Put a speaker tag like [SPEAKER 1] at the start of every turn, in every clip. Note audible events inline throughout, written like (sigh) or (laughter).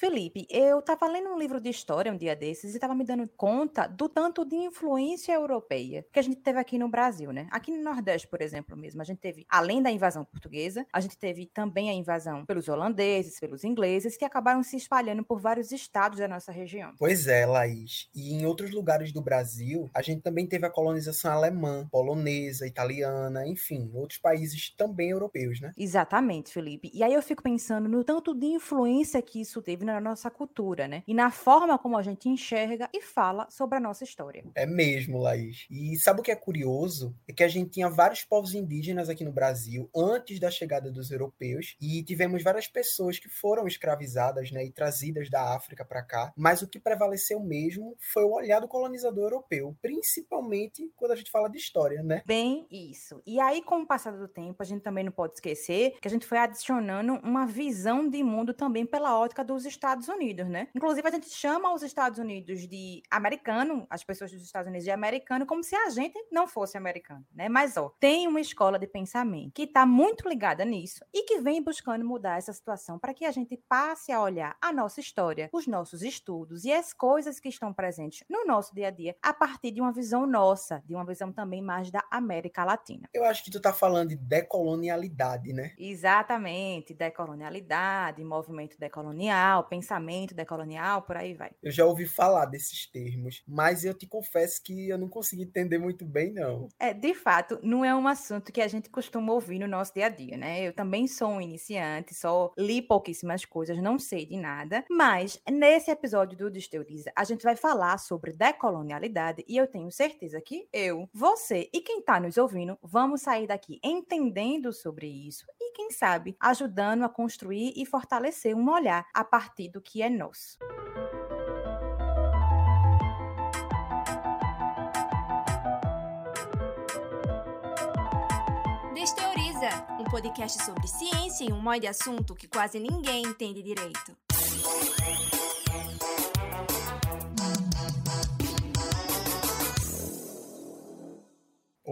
[SPEAKER 1] Felipe, eu estava lendo um livro de história um dia desses e estava me dando conta do tanto de influência europeia que a gente teve aqui no Brasil, né? Aqui no Nordeste, por exemplo, mesmo, a gente teve, além da invasão portuguesa, a gente teve também a invasão pelos holandeses, pelos ingleses, que acabaram se espalhando por vários estados da nossa região.
[SPEAKER 2] Pois é, Laís. E em outros lugares do Brasil, a gente também teve a colonização alemã, polonesa, italiana, enfim, outros países também europeus, né?
[SPEAKER 1] Exatamente, Felipe. E aí eu fico pensando no tanto de influência que isso teve na nossa cultura, né? E na forma como a gente enxerga e fala sobre a nossa história.
[SPEAKER 2] É mesmo, Laís. E sabe o que é curioso? É que a gente tinha vários povos indígenas aqui no Brasil antes da chegada dos europeus e tivemos várias pessoas que foram escravizadas, né, e trazidas da África para cá, mas o que prevaleceu mesmo foi o olhar do colonizador europeu, principalmente quando a gente fala de história, né?
[SPEAKER 1] Bem, isso. E aí, com o passar do tempo, a gente também não pode esquecer que a gente foi adicionando uma visão de mundo também pela ótica dos Estados Unidos, né? Inclusive, a gente chama os Estados Unidos de americano, as pessoas dos Estados Unidos de americano, como se a gente não fosse americano, né? Mas, ó, tem uma escola de pensamento que está muito ligada nisso e que vem buscando mudar essa situação para que a gente passe a olhar a nossa história, os nossos estudos e as coisas que estão presentes no nosso dia a dia a partir de uma visão nossa, de uma visão também mais da América Latina.
[SPEAKER 2] Eu acho que tu tá falando de decolonialidade, né?
[SPEAKER 1] Exatamente, decolonialidade, movimento decolonial, pensamento decolonial, por aí vai.
[SPEAKER 2] Eu já ouvi falar desses termos, mas eu te confesso que eu não consegui entender muito bem, não.
[SPEAKER 1] É, de fato, não é um assunto que a gente costuma ouvir no nosso dia a dia, né? Eu também sou um iniciante, só li pouquíssimas coisas, não sei de nada, mas nesse episódio do Desteoriza, a gente vai falar sobre decolonialidade e eu tenho certeza que eu, você e quem está nos ouvindo vamos sair daqui entendendo sobre isso e, quem sabe, ajudando a construir e fortalecer um olhar a partir do que é nosso.
[SPEAKER 3] Desteoriza, um podcast sobre ciência e um monte de assunto que quase ninguém entende direito.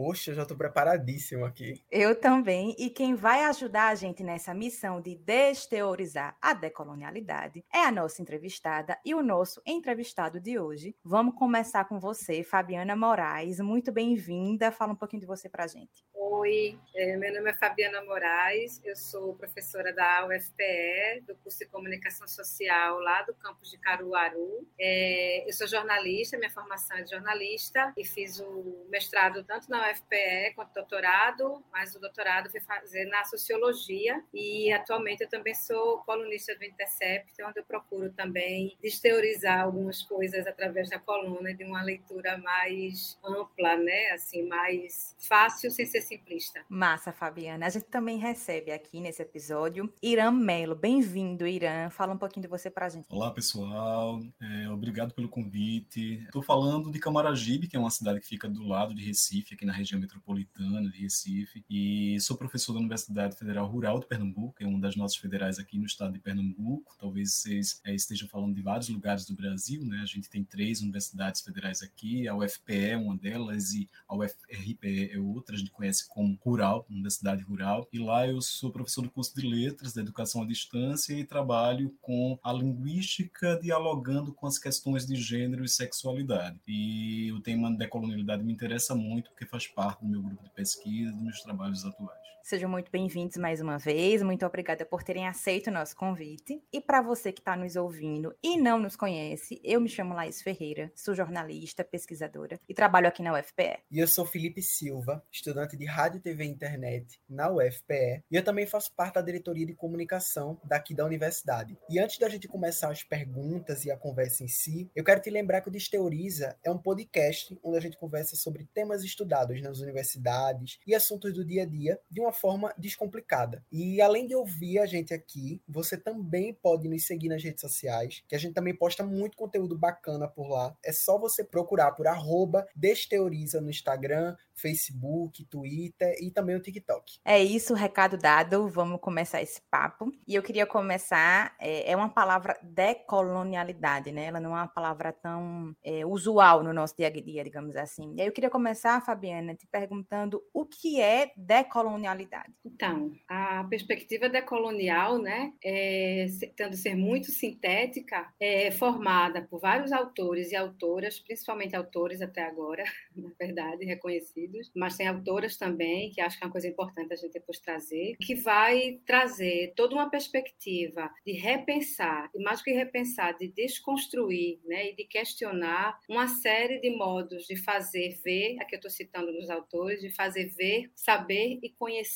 [SPEAKER 2] Poxa, já estou preparadíssimo aqui.
[SPEAKER 1] Eu também. E quem vai ajudar a gente nessa missão de desteorizar a decolonialidade é a nossa entrevistada e o nosso entrevistado de hoje. Vamos começar com você, Fabiana Moraes. Muito bem-vinda. Fala um pouquinho de você para a gente.
[SPEAKER 4] Oi, é, meu nome é Fabiana Moraes, eu sou professora da UFPE, do curso de Comunicação Social lá do campus de Caruaru. É, eu sou jornalista, minha formação é de jornalista e fiz o mestrado tanto na UFPE quanto doutorado, mas o doutorado fui fazer na Sociologia e atualmente eu também sou colunista do Intercept, onde eu procuro também desteorizar algumas coisas através da coluna de uma leitura mais ampla, né, assim, mais fácil sem ser simplista.
[SPEAKER 1] Massa, Fabiana. A gente também recebe aqui nesse episódio Irã Melo. Bem-vindo, Irã. Fala um pouquinho de você pra gente.
[SPEAKER 5] Olá, pessoal. É, obrigado pelo convite. Estou falando de Camaragibe, que é uma cidade que fica do lado de Recife, aqui na região metropolitana de Recife. E sou professor da Universidade Federal Rural de Pernambuco, que é uma das nossas federais aqui no estado de Pernambuco. Talvez vocês é, estejam falando de vários lugares do Brasil, né? A gente tem três universidades federais aqui. A UFPE é uma delas e a UFRPE é outra. A gente conhece como rural, universidade rural, e lá eu sou professor do curso de letras da educação à distância e trabalho com a linguística dialogando com as questões de gênero e sexualidade. E o tema decolonialidade me interessa muito porque faz parte do meu grupo de pesquisa, dos meus trabalhos atuais.
[SPEAKER 1] Sejam muito bem-vindos mais uma vez. Muito obrigada por terem aceito o nosso convite. E para você que está nos ouvindo e não nos conhece, eu me chamo Laís Ferreira, sou jornalista, pesquisadora e trabalho aqui na UFPE.
[SPEAKER 2] E eu sou Felipe Silva, estudante de Rádio, TV e Internet na UFPE. E eu também faço parte da diretoria de comunicação daqui da universidade. E antes da gente começar as perguntas e a conversa em si, eu quero te lembrar que o Desteoriza é um podcast onde a gente conversa sobre temas estudados nas universidades e assuntos do dia a dia de uma forma descomplicada. E além de ouvir a gente aqui, você também pode nos seguir nas redes sociais, que a gente também posta muito conteúdo bacana por lá. É só você procurar por arroba Desteoriza no Instagram, Facebook, Twitter e também o TikTok.
[SPEAKER 1] É isso, recado dado. Vamos começar esse papo. E eu queria começar. É, é uma palavra decolonialidade, né? Ela não é uma palavra tão é, usual no nosso dia a dia, digamos assim. E aí eu queria começar, Fabiana, te perguntando o que é decolonialidade.
[SPEAKER 4] Então, a perspectiva decolonial, né, é, ser muito sintética, é formada por vários autores e autoras, principalmente autores até agora, (laughs) na verdade, reconhecidos, mas tem autoras também, que acho que é uma coisa importante a gente depois trazer, que vai trazer toda uma perspectiva de repensar, e mais que repensar, de desconstruir né, e de questionar uma série de modos de fazer ver, aqui eu estou citando nos autores, de fazer ver, saber e conhecer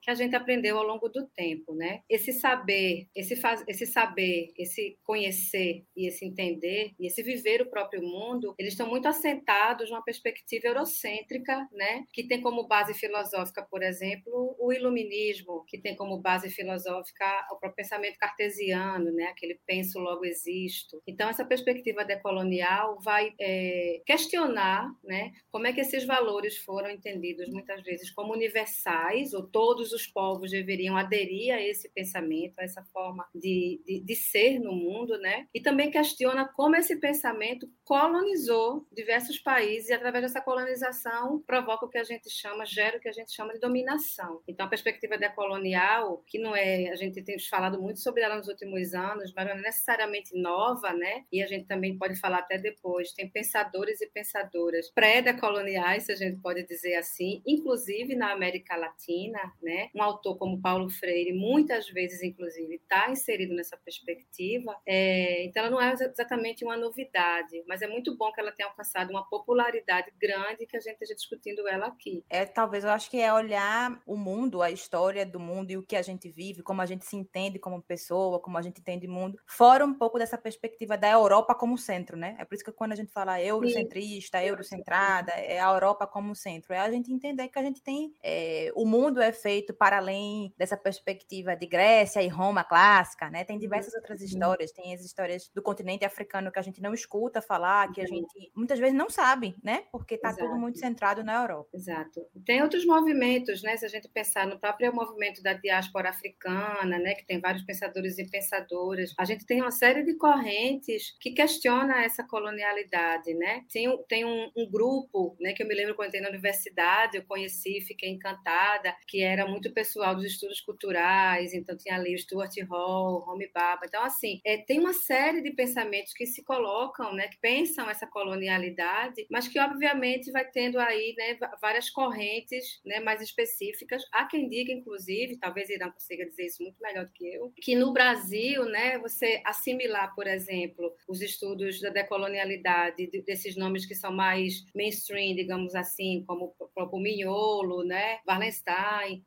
[SPEAKER 4] que a gente aprendeu ao longo do tempo. Né? Esse saber, esse, faz, esse saber, esse conhecer e esse entender e esse viver o próprio mundo, eles estão muito assentados numa perspectiva eurocêntrica, né? que tem como base filosófica, por exemplo, o iluminismo, que tem como base filosófica o próprio pensamento cartesiano, né? aquele penso logo existo. Então, essa perspectiva decolonial vai é, questionar né? como é que esses valores foram entendidos muitas vezes como universais, ou todos os povos deveriam aderir a esse pensamento, a essa forma de, de, de ser no mundo, né? e também questiona como esse pensamento colonizou diversos países e, através dessa colonização, provoca o que a gente chama, gera o que a gente chama de dominação. Então, a perspectiva decolonial, que não é, a gente tem falado muito sobre ela nos últimos anos, mas não é necessariamente nova, né? E a gente também pode falar até depois. Tem pensadores e pensadoras pré-decoloniais, se a gente pode dizer assim, inclusive na América Latina, né? Um autor como Paulo Freire, muitas vezes, inclusive, está inserido nessa perspectiva. É, então, ela não é exatamente uma novidade, mas é muito bom que ela tenha alcançado uma popularidade grande que a gente esteja discutindo ela aqui.
[SPEAKER 1] É, talvez eu acho que é olhar o mundo, a história do mundo e o que a gente vive, como a gente se entende como pessoa, como a gente entende o mundo, fora um pouco dessa perspectiva da Europa como centro, né? É por isso que quando a gente fala eurocentrista, Sim. eurocentrada, é a Europa como centro. É a gente entender que a gente tem. É, o mundo é feito para além dessa perspectiva de Grécia e Roma clássica, né? Tem diversas outras histórias, tem as histórias do continente africano que a gente não escuta falar, que a gente muitas vezes não sabe, né? Porque está tudo muito centrado na Europa.
[SPEAKER 4] Exato. Tem outros movimentos, né? Se a gente pensar no próprio movimento da diáspora africana, né? Que tem vários pensadores e pensadoras. A gente tem uma série de correntes que questiona essa colonialidade, né? Tem, tem um, um grupo, né? Que eu me lembro quando entrei na universidade, eu conheci, fiquei encantada, que era muito pessoal dos estudos culturais. Então tinha ali o Stuart Hall, Homi Baba. Então assim, é, tem uma série de pensamentos que se colocam, né? Que pensam essa colonialidade, mas que obviamente vai tendo aí, né? várias correntes né, mais específicas. Há quem diga, inclusive, talvez Irã consiga dizer isso muito melhor do que eu, que no Brasil, né, você assimilar, por exemplo, os estudos da decolonialidade, desses nomes que são mais mainstream, digamos assim, como o próprio Mignolo, né,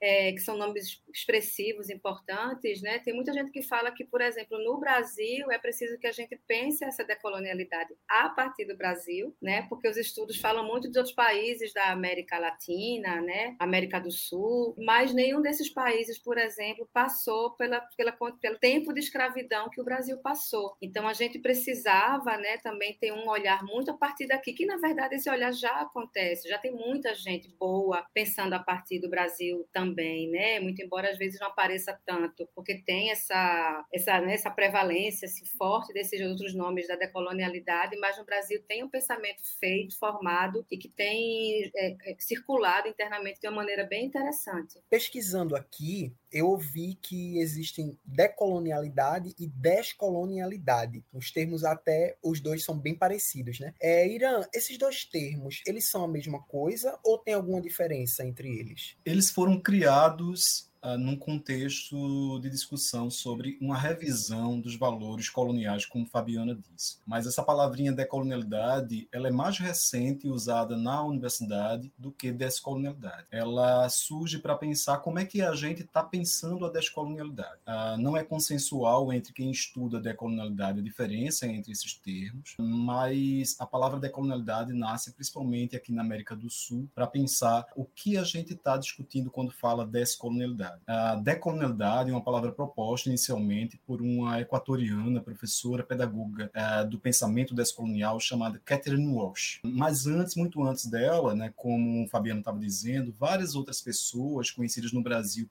[SPEAKER 4] É, que são nomes expressivos, importantes, né? Tem muita gente que fala que, por exemplo, no Brasil é preciso que a gente pense essa decolonialidade a partir do Brasil, né? Porque os estudos falam muito de outros países da América Latina, né? América do Sul, mas nenhum desses países, por exemplo, passou pela, pela, pelo tempo de escravidão que o Brasil passou. Então a gente precisava, né? Também ter um olhar muito a partir daqui, que na verdade esse olhar já acontece, já tem muita gente boa pensando a partir do Brasil também, né? Muito embora às vezes não apareça tanto, porque tem essa, essa, né, essa prevalência esse forte desses outros nomes da decolonialidade, mas no Brasil tem um pensamento feito, formado e que tem é, é, circulado internamente de uma maneira bem interessante.
[SPEAKER 2] Pesquisando aqui, eu ouvi que existem decolonialidade e descolonialidade. Os termos até, os dois são bem parecidos, né? É, Irã, esses dois termos, eles são a mesma coisa ou tem alguma diferença entre eles?
[SPEAKER 5] Eles foram criados uh, num contexto de discussão sobre uma revisão dos valores coloniais, como Fabiana disse. Mas essa palavrinha decolonialidade, ela é mais recente usada na universidade do que descolonialidade. Ela surge para pensar como é que a gente está pensando a descolonialidade. Uh, não é consensual entre quem estuda decolonialidade a diferença entre esses termos, mas a palavra decolonialidade nasce principalmente aqui na América do Sul para pensar o que a gente está discutindo quando fala descolonialidade. A decolonialidade é uma palavra proposta inicialmente por uma equatoriana, professora, pedagoga uh, do pensamento descolonial chamada Catherine Walsh. Mas antes, muito antes dela, né, como o Fabiano estava dizendo, várias outras pessoas conhecidas no Brasil,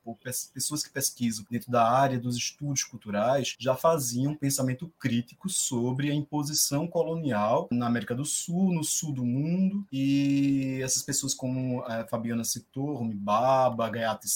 [SPEAKER 5] pessoas que pesquisam dentro da área dos estudos culturais, já faziam pensamento crítico sobre a imposição colonial na América do Sul, no sul do mundo, e essas pessoas como a Fabiana citou, Rumi Baba, Gayata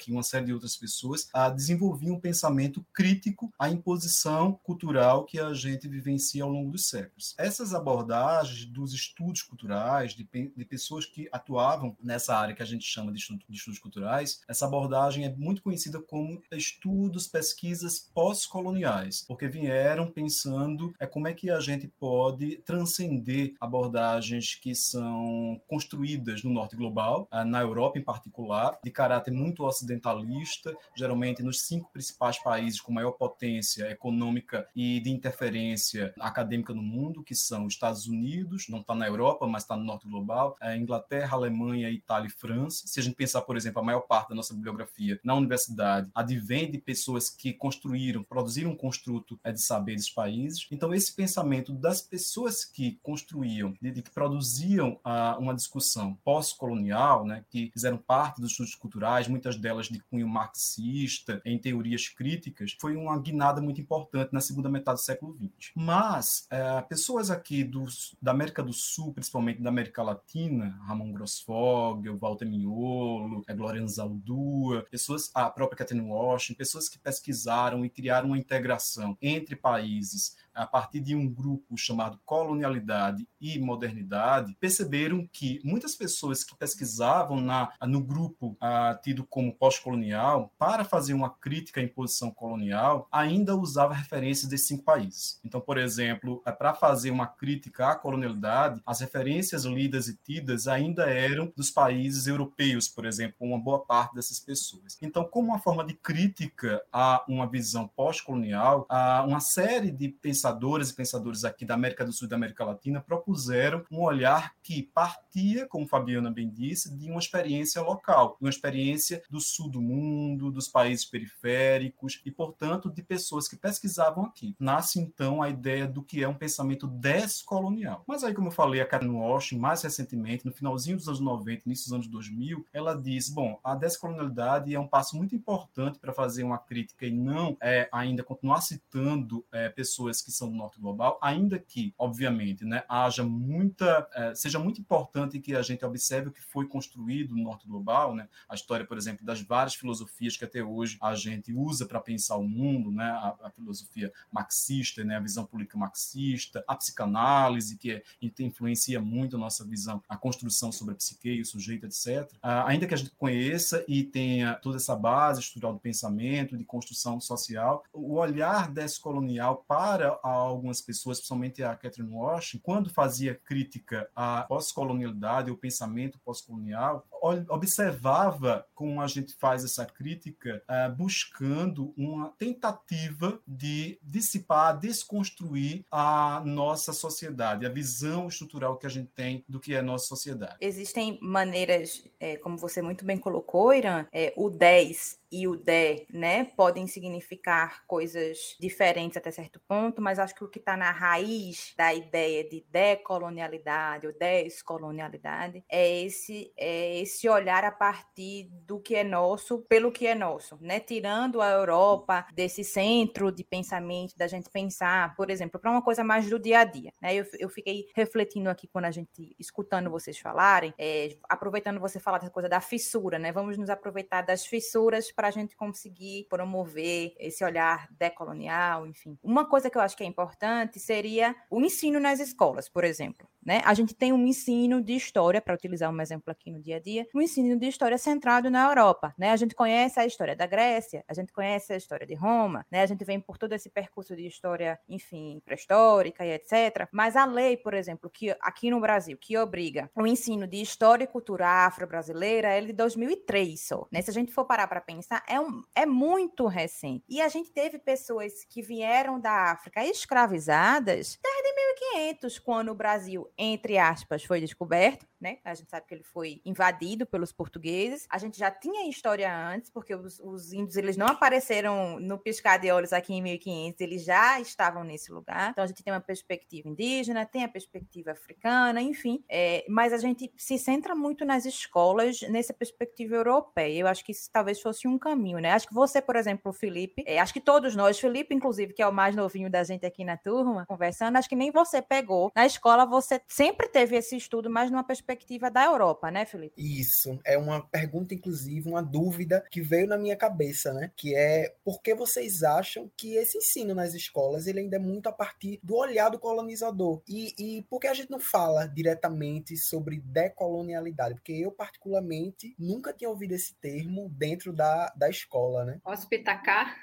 [SPEAKER 5] Spivak, uma série de outras pessoas, a, desenvolviam um pensamento crítico à imposição cultural que a gente vivencia ao longo dos séculos. Essas abordagens dos estudos culturais, de, de pessoas que atuavam nessa área que a gente chama de, estudo, de estudos culturais, essa abordagem é muito conhecida como estudos, pesquisas pós-coloniais, porque vieram pensando é como é que a gente pode transcender abordagens que são construídas no norte global, na Europa em particular, de caráter muito ocidentalista, geralmente nos cinco principais países com maior potência econômica e de interferência acadêmica no mundo, que são os Estados Unidos, não está na Europa, mas está no norte global, Inglaterra, Alemanha, Itália e França. Se a gente pensar, por exemplo, a maior parte da nossa bibliografia na universidade advém de pessoas que construíram, produziram um construto é, de saber desses países. Então, esse pensamento das pessoas que construíam, de, que produziam uh, uma discussão pós-colonial, né, que fizeram parte dos estudos culturais, muitas delas de cunho marxista, em teorias críticas, foi uma guinada muito importante na segunda metade do século XX. Mas, uh, pessoas aqui do, da América do Sul, principalmente da América Latina, Ramon Grossfogel, Walter Mignolo, a Glória Anzaldúa, pessoas, a própria Catherine Washington, pessoas que pesquisaram e criaram uma integração entre países a partir de um grupo chamado Colonialidade e Modernidade, perceberam que muitas pessoas que pesquisavam na, no grupo ah, tido como pós-colonial, para fazer uma crítica à imposição colonial, ainda usava referências desses cinco países. Então, por exemplo, é, para fazer uma crítica à colonialidade, as referências lidas e tidas ainda eram dos países europeus, por exemplo, uma boa parte dessas pessoas. Então, como uma forma de crítica a uma visão pós-colonial, uma série de pensadores pensadores e pensadores aqui da América do Sul e da América Latina propuseram um olhar que partia, como Fabiana bem disse, de uma experiência local, uma experiência do sul do mundo, dos países periféricos e, portanto, de pessoas que pesquisavam aqui. Nasce então a ideia do que é um pensamento descolonial. Mas aí, como eu falei, a Karen Walsh, mais recentemente, no finalzinho dos anos 90, início dos anos 2000, ela diz: bom, a descolonialidade é um passo muito importante para fazer uma crítica e não é, ainda continuar citando é, pessoas que do norte global, ainda que, obviamente, né, haja muita, é, seja muito importante que a gente observe o que foi construído no norte global, né, a história, por exemplo, das várias filosofias que até hoje a gente usa para pensar o mundo, né, a, a, filosofia marxista, né, a visão política marxista, a psicanálise, que é, influencia muito a nossa visão, a construção sobre a psique, o sujeito, etc. Ah, ainda que a gente conheça e tenha toda essa base estrutural do pensamento, de construção social, o olhar descolonial para a algumas pessoas, principalmente a Catherine Washington, quando fazia crítica à pós-colonialidade, o pensamento pós-colonial, observava como a gente faz essa crítica, uh, buscando uma tentativa de dissipar, desconstruir a nossa sociedade, a visão estrutural que a gente tem do que é a nossa sociedade.
[SPEAKER 1] Existem maneiras, é, como você muito bem colocou, Irã, é, o 10 e o de, né, podem significar coisas diferentes até certo ponto, mas acho que o que está na raiz da ideia de decolonialidade ou descolonialidade é esse, é esse olhar a partir do que é nosso pelo que é nosso, né, tirando a Europa desse centro de pensamento, da gente pensar, por exemplo, para uma coisa mais do dia a dia, né, eu, eu fiquei refletindo aqui quando a gente, escutando vocês falarem, é, aproveitando você falar dessa coisa da fissura, né, vamos nos aproveitar das fissuras para a gente conseguir promover esse olhar decolonial, enfim. Uma coisa que eu acho que é importante seria o ensino nas escolas, por exemplo. Né? A gente tem um ensino de história, para utilizar um exemplo aqui no dia a dia, um ensino de história centrado na Europa. Né? A gente conhece a história da Grécia, a gente conhece a história de Roma, né? a gente vem por todo esse percurso de história, enfim, pré-histórica e etc. Mas a lei, por exemplo, que aqui no Brasil, que obriga o ensino de história e cultura afro-brasileira, é de 2003 só. Né? Se a gente for parar para pensar, é, um, é muito recente. E a gente teve pessoas que vieram da África escravizadas desde 1500, quando o Brasil, entre aspas, foi descoberto, né? A gente sabe que ele foi invadido pelos portugueses. A gente já tinha história antes, porque os, os índios eles não apareceram no piscar de olhos aqui em 1500, eles já estavam nesse lugar. Então a gente tem uma perspectiva indígena, tem a perspectiva africana, enfim. É, mas a gente se centra muito nas escolas nessa perspectiva europeia. Eu acho que isso talvez fosse um caminho, né? Acho que você, por exemplo, Felipe, é, acho que todos nós, Felipe, inclusive, que é o mais novinho da gente aqui na turma, conversando, acho que nem você pegou. Na escola você sempre teve esse estudo, mas numa perspectiva da Europa, né, Felipe?
[SPEAKER 2] Isso. É uma pergunta, inclusive, uma dúvida que veio na minha cabeça, né? Que é por que vocês acham que esse ensino nas escolas ele ainda é muito a partir do olhar do colonizador? E, e por que a gente não fala diretamente sobre decolonialidade? Porque eu, particularmente, nunca tinha ouvido esse termo dentro da, da escola, né?
[SPEAKER 4] Posso pitacar?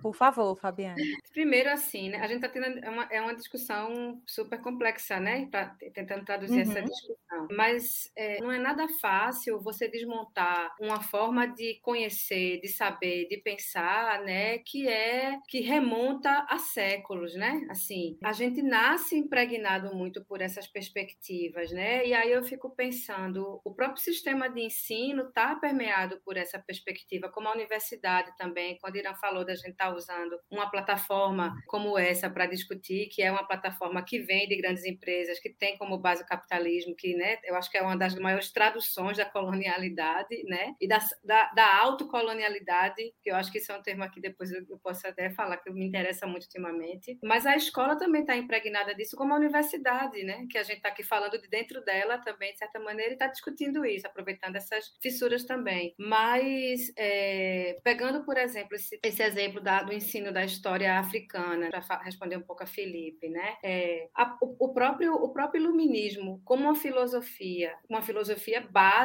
[SPEAKER 1] Por favor, Fabiana.
[SPEAKER 4] Primeiro, assim, né? A gente está tendo uma, é uma discussão super complexa, né? Tá tentando traduzir uhum. essa discussão. Mas mas é, não é nada fácil você desmontar uma forma de conhecer, de saber, de pensar, né, que é que remonta a séculos, né? Assim, a gente nasce impregnado muito por essas perspectivas, né? E aí eu fico pensando, o próprio sistema de ensino está permeado por essa perspectiva, como a universidade também, quando Irã falou da gente estar tá usando uma plataforma como essa para discutir, que é uma plataforma que vem de grandes empresas, que tem como base o capitalismo, que, né, eu acho que é uma das maiores traduções da colonialidade, né? E da, da, da autocolonialidade, que eu acho que isso é um termo aqui depois eu, eu posso até falar que me interessa muito ultimamente. Mas a escola também está impregnada disso, como a universidade, né? Que a gente está aqui falando de dentro dela também, de certa maneira, e está discutindo isso, aproveitando essas fissuras também. Mas, é, pegando, por exemplo, esse, esse exemplo da, do ensino da história africana, para responder um pouco a Felipe, né? É, a, o, o, próprio, o próprio iluminismo, como uma filosofia, uma filosofia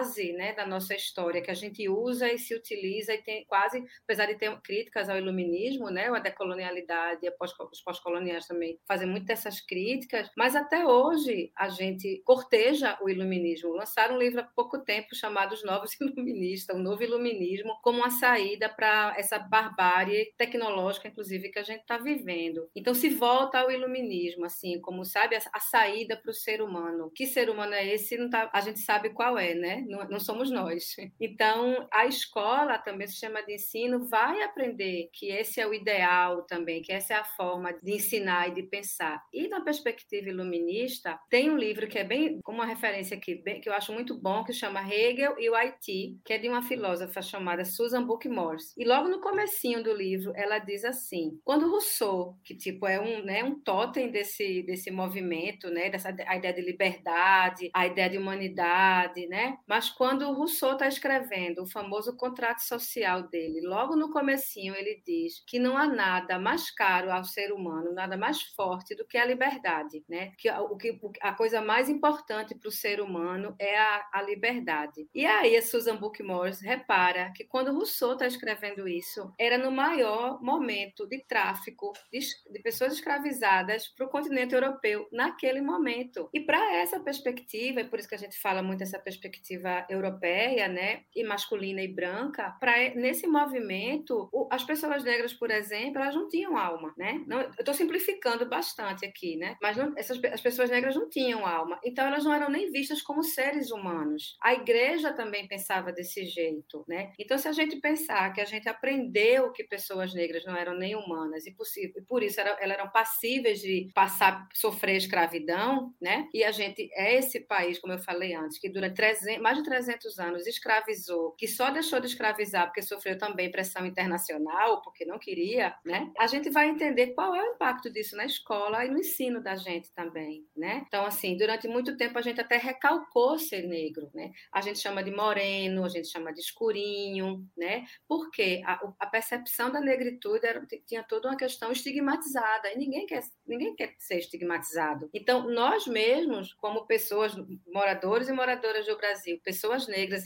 [SPEAKER 4] base né, da nossa história, que a gente usa e se utiliza e tem quase, apesar de ter críticas ao iluminismo, né, a decolonialidade, os pós-coloniais também fazem muito dessas críticas, mas até hoje a gente corteja o iluminismo. Lançaram um livro há pouco tempo chamado Os Novos (laughs) Iluministas, o Novo Iluminismo, como uma saída para essa barbárie tecnológica, inclusive, que a gente está vivendo. Então se volta ao iluminismo, assim, como sabe, a, a saída para o ser humano. Que ser humano é esse? Não Tá, a gente sabe qual é, né? Não, não, somos nós. Então, a escola também, o sistema de ensino, vai aprender que esse é o ideal também, que essa é a forma de ensinar e de pensar. E na perspectiva iluminista, tem um livro que é bem, uma referência aqui, bem, que eu acho muito bom, que chama Hegel e o Haiti, que é de uma filósofa chamada Susan Book Morse. E logo no comecinho do livro, ela diz assim, quando Rousseau, que tipo é um, né, um totem desse, desse movimento, né, dessa a ideia de liberdade, a ideia de humanidade, né? Mas quando o Rousseau está escrevendo o famoso contrato social dele, logo no comecinho ele diz que não há nada mais caro ao ser humano, nada mais forte do que a liberdade, né? Que o que a coisa mais importante para o ser humano é a, a liberdade. E aí a Susan Bookmore repara que quando Rousseau está escrevendo isso, era no maior momento de tráfico de, de pessoas escravizadas para o continente europeu naquele momento. E para essa perspectiva, é por isso que a gente fala muito dessa perspectiva europeia, né, e masculina e branca, para nesse movimento, as pessoas negras, por exemplo, elas não tinham alma, né? Não, eu estou simplificando bastante aqui, né? Mas não, essas as pessoas negras não tinham alma, então elas não eram nem vistas como seres humanos. A igreja também pensava desse jeito, né? Então, se a gente pensar que a gente aprendeu que pessoas negras não eram nem humanas e, possível, por isso elas eram passíveis de passar, sofrer escravidão, né? E a gente é esse país, como eu falei antes, que durante 300, mais de 300 anos escravizou, que só deixou de escravizar porque sofreu também pressão internacional, porque não queria, né? A gente vai entender qual é o impacto disso na escola e no ensino da gente também, né? Então, assim, durante muito tempo a gente até recalcou ser negro, né? A gente chama de moreno, a gente chama de escurinho, né? Porque a, a percepção da negritude era, tinha toda uma questão estigmatizada e ninguém quer, ninguém quer ser estigmatizado. Então, nós mesmos, como pessoas moradores e moradoras do Brasil, pessoas negras,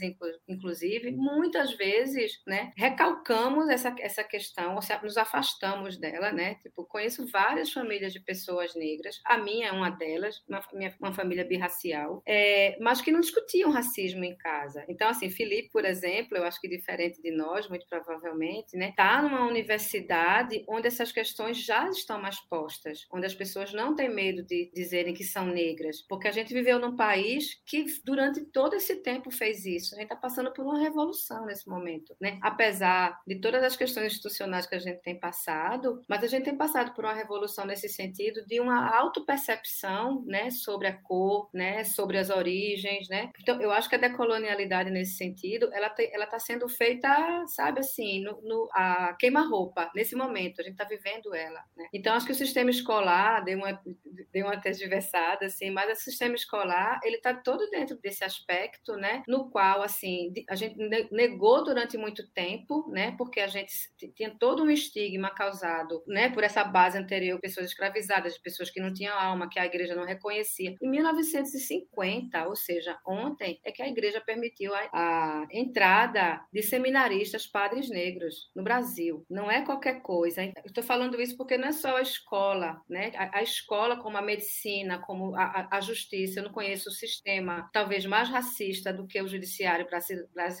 [SPEAKER 4] inclusive, muitas vezes, né, recalcamos essa, essa questão, ou seja, nos afastamos dela, né? Tipo, conheço várias famílias de pessoas negras, a minha é uma delas, uma, minha, uma família birracial, é, mas que não discutiam racismo em casa. Então, assim, Felipe, por exemplo, eu acho que diferente de nós, muito provavelmente, né, tá numa universidade onde essas questões já estão mais postas, onde as pessoas não têm medo de dizerem que são negras, porque a gente viveu num país que durante todo esse tempo fez isso. A gente está passando por uma revolução nesse momento, né? Apesar de todas as questões institucionais que a gente tem passado, mas a gente tem passado por uma revolução nesse sentido de uma autopercepção, né, sobre a cor, né, sobre as origens, né? Então, eu acho que a decolonialidade nesse sentido, ela ela está sendo feita, sabe assim, no, no a queima-roupa nesse momento. A gente está vivendo ela, né? Então, acho que o sistema escolar deu uma deu uma tergiversada, assim, mas o sistema escolar ele está todo dentro desse aspecto, né? No qual, assim, a gente negou durante muito tempo, né? Porque a gente tinha todo um estigma causado, né? Por essa base anterior, pessoas escravizadas, pessoas que não tinham alma, que a igreja não reconhecia. Em 1950, ou seja, ontem, é que a igreja permitiu a, a entrada de seminaristas padres negros no Brasil. Não é qualquer coisa. Estou falando isso porque não é só a escola, né? A, a escola, como a medicina, como a, a, justiça, eu não conheço o sistema talvez mais racista do que o judiciário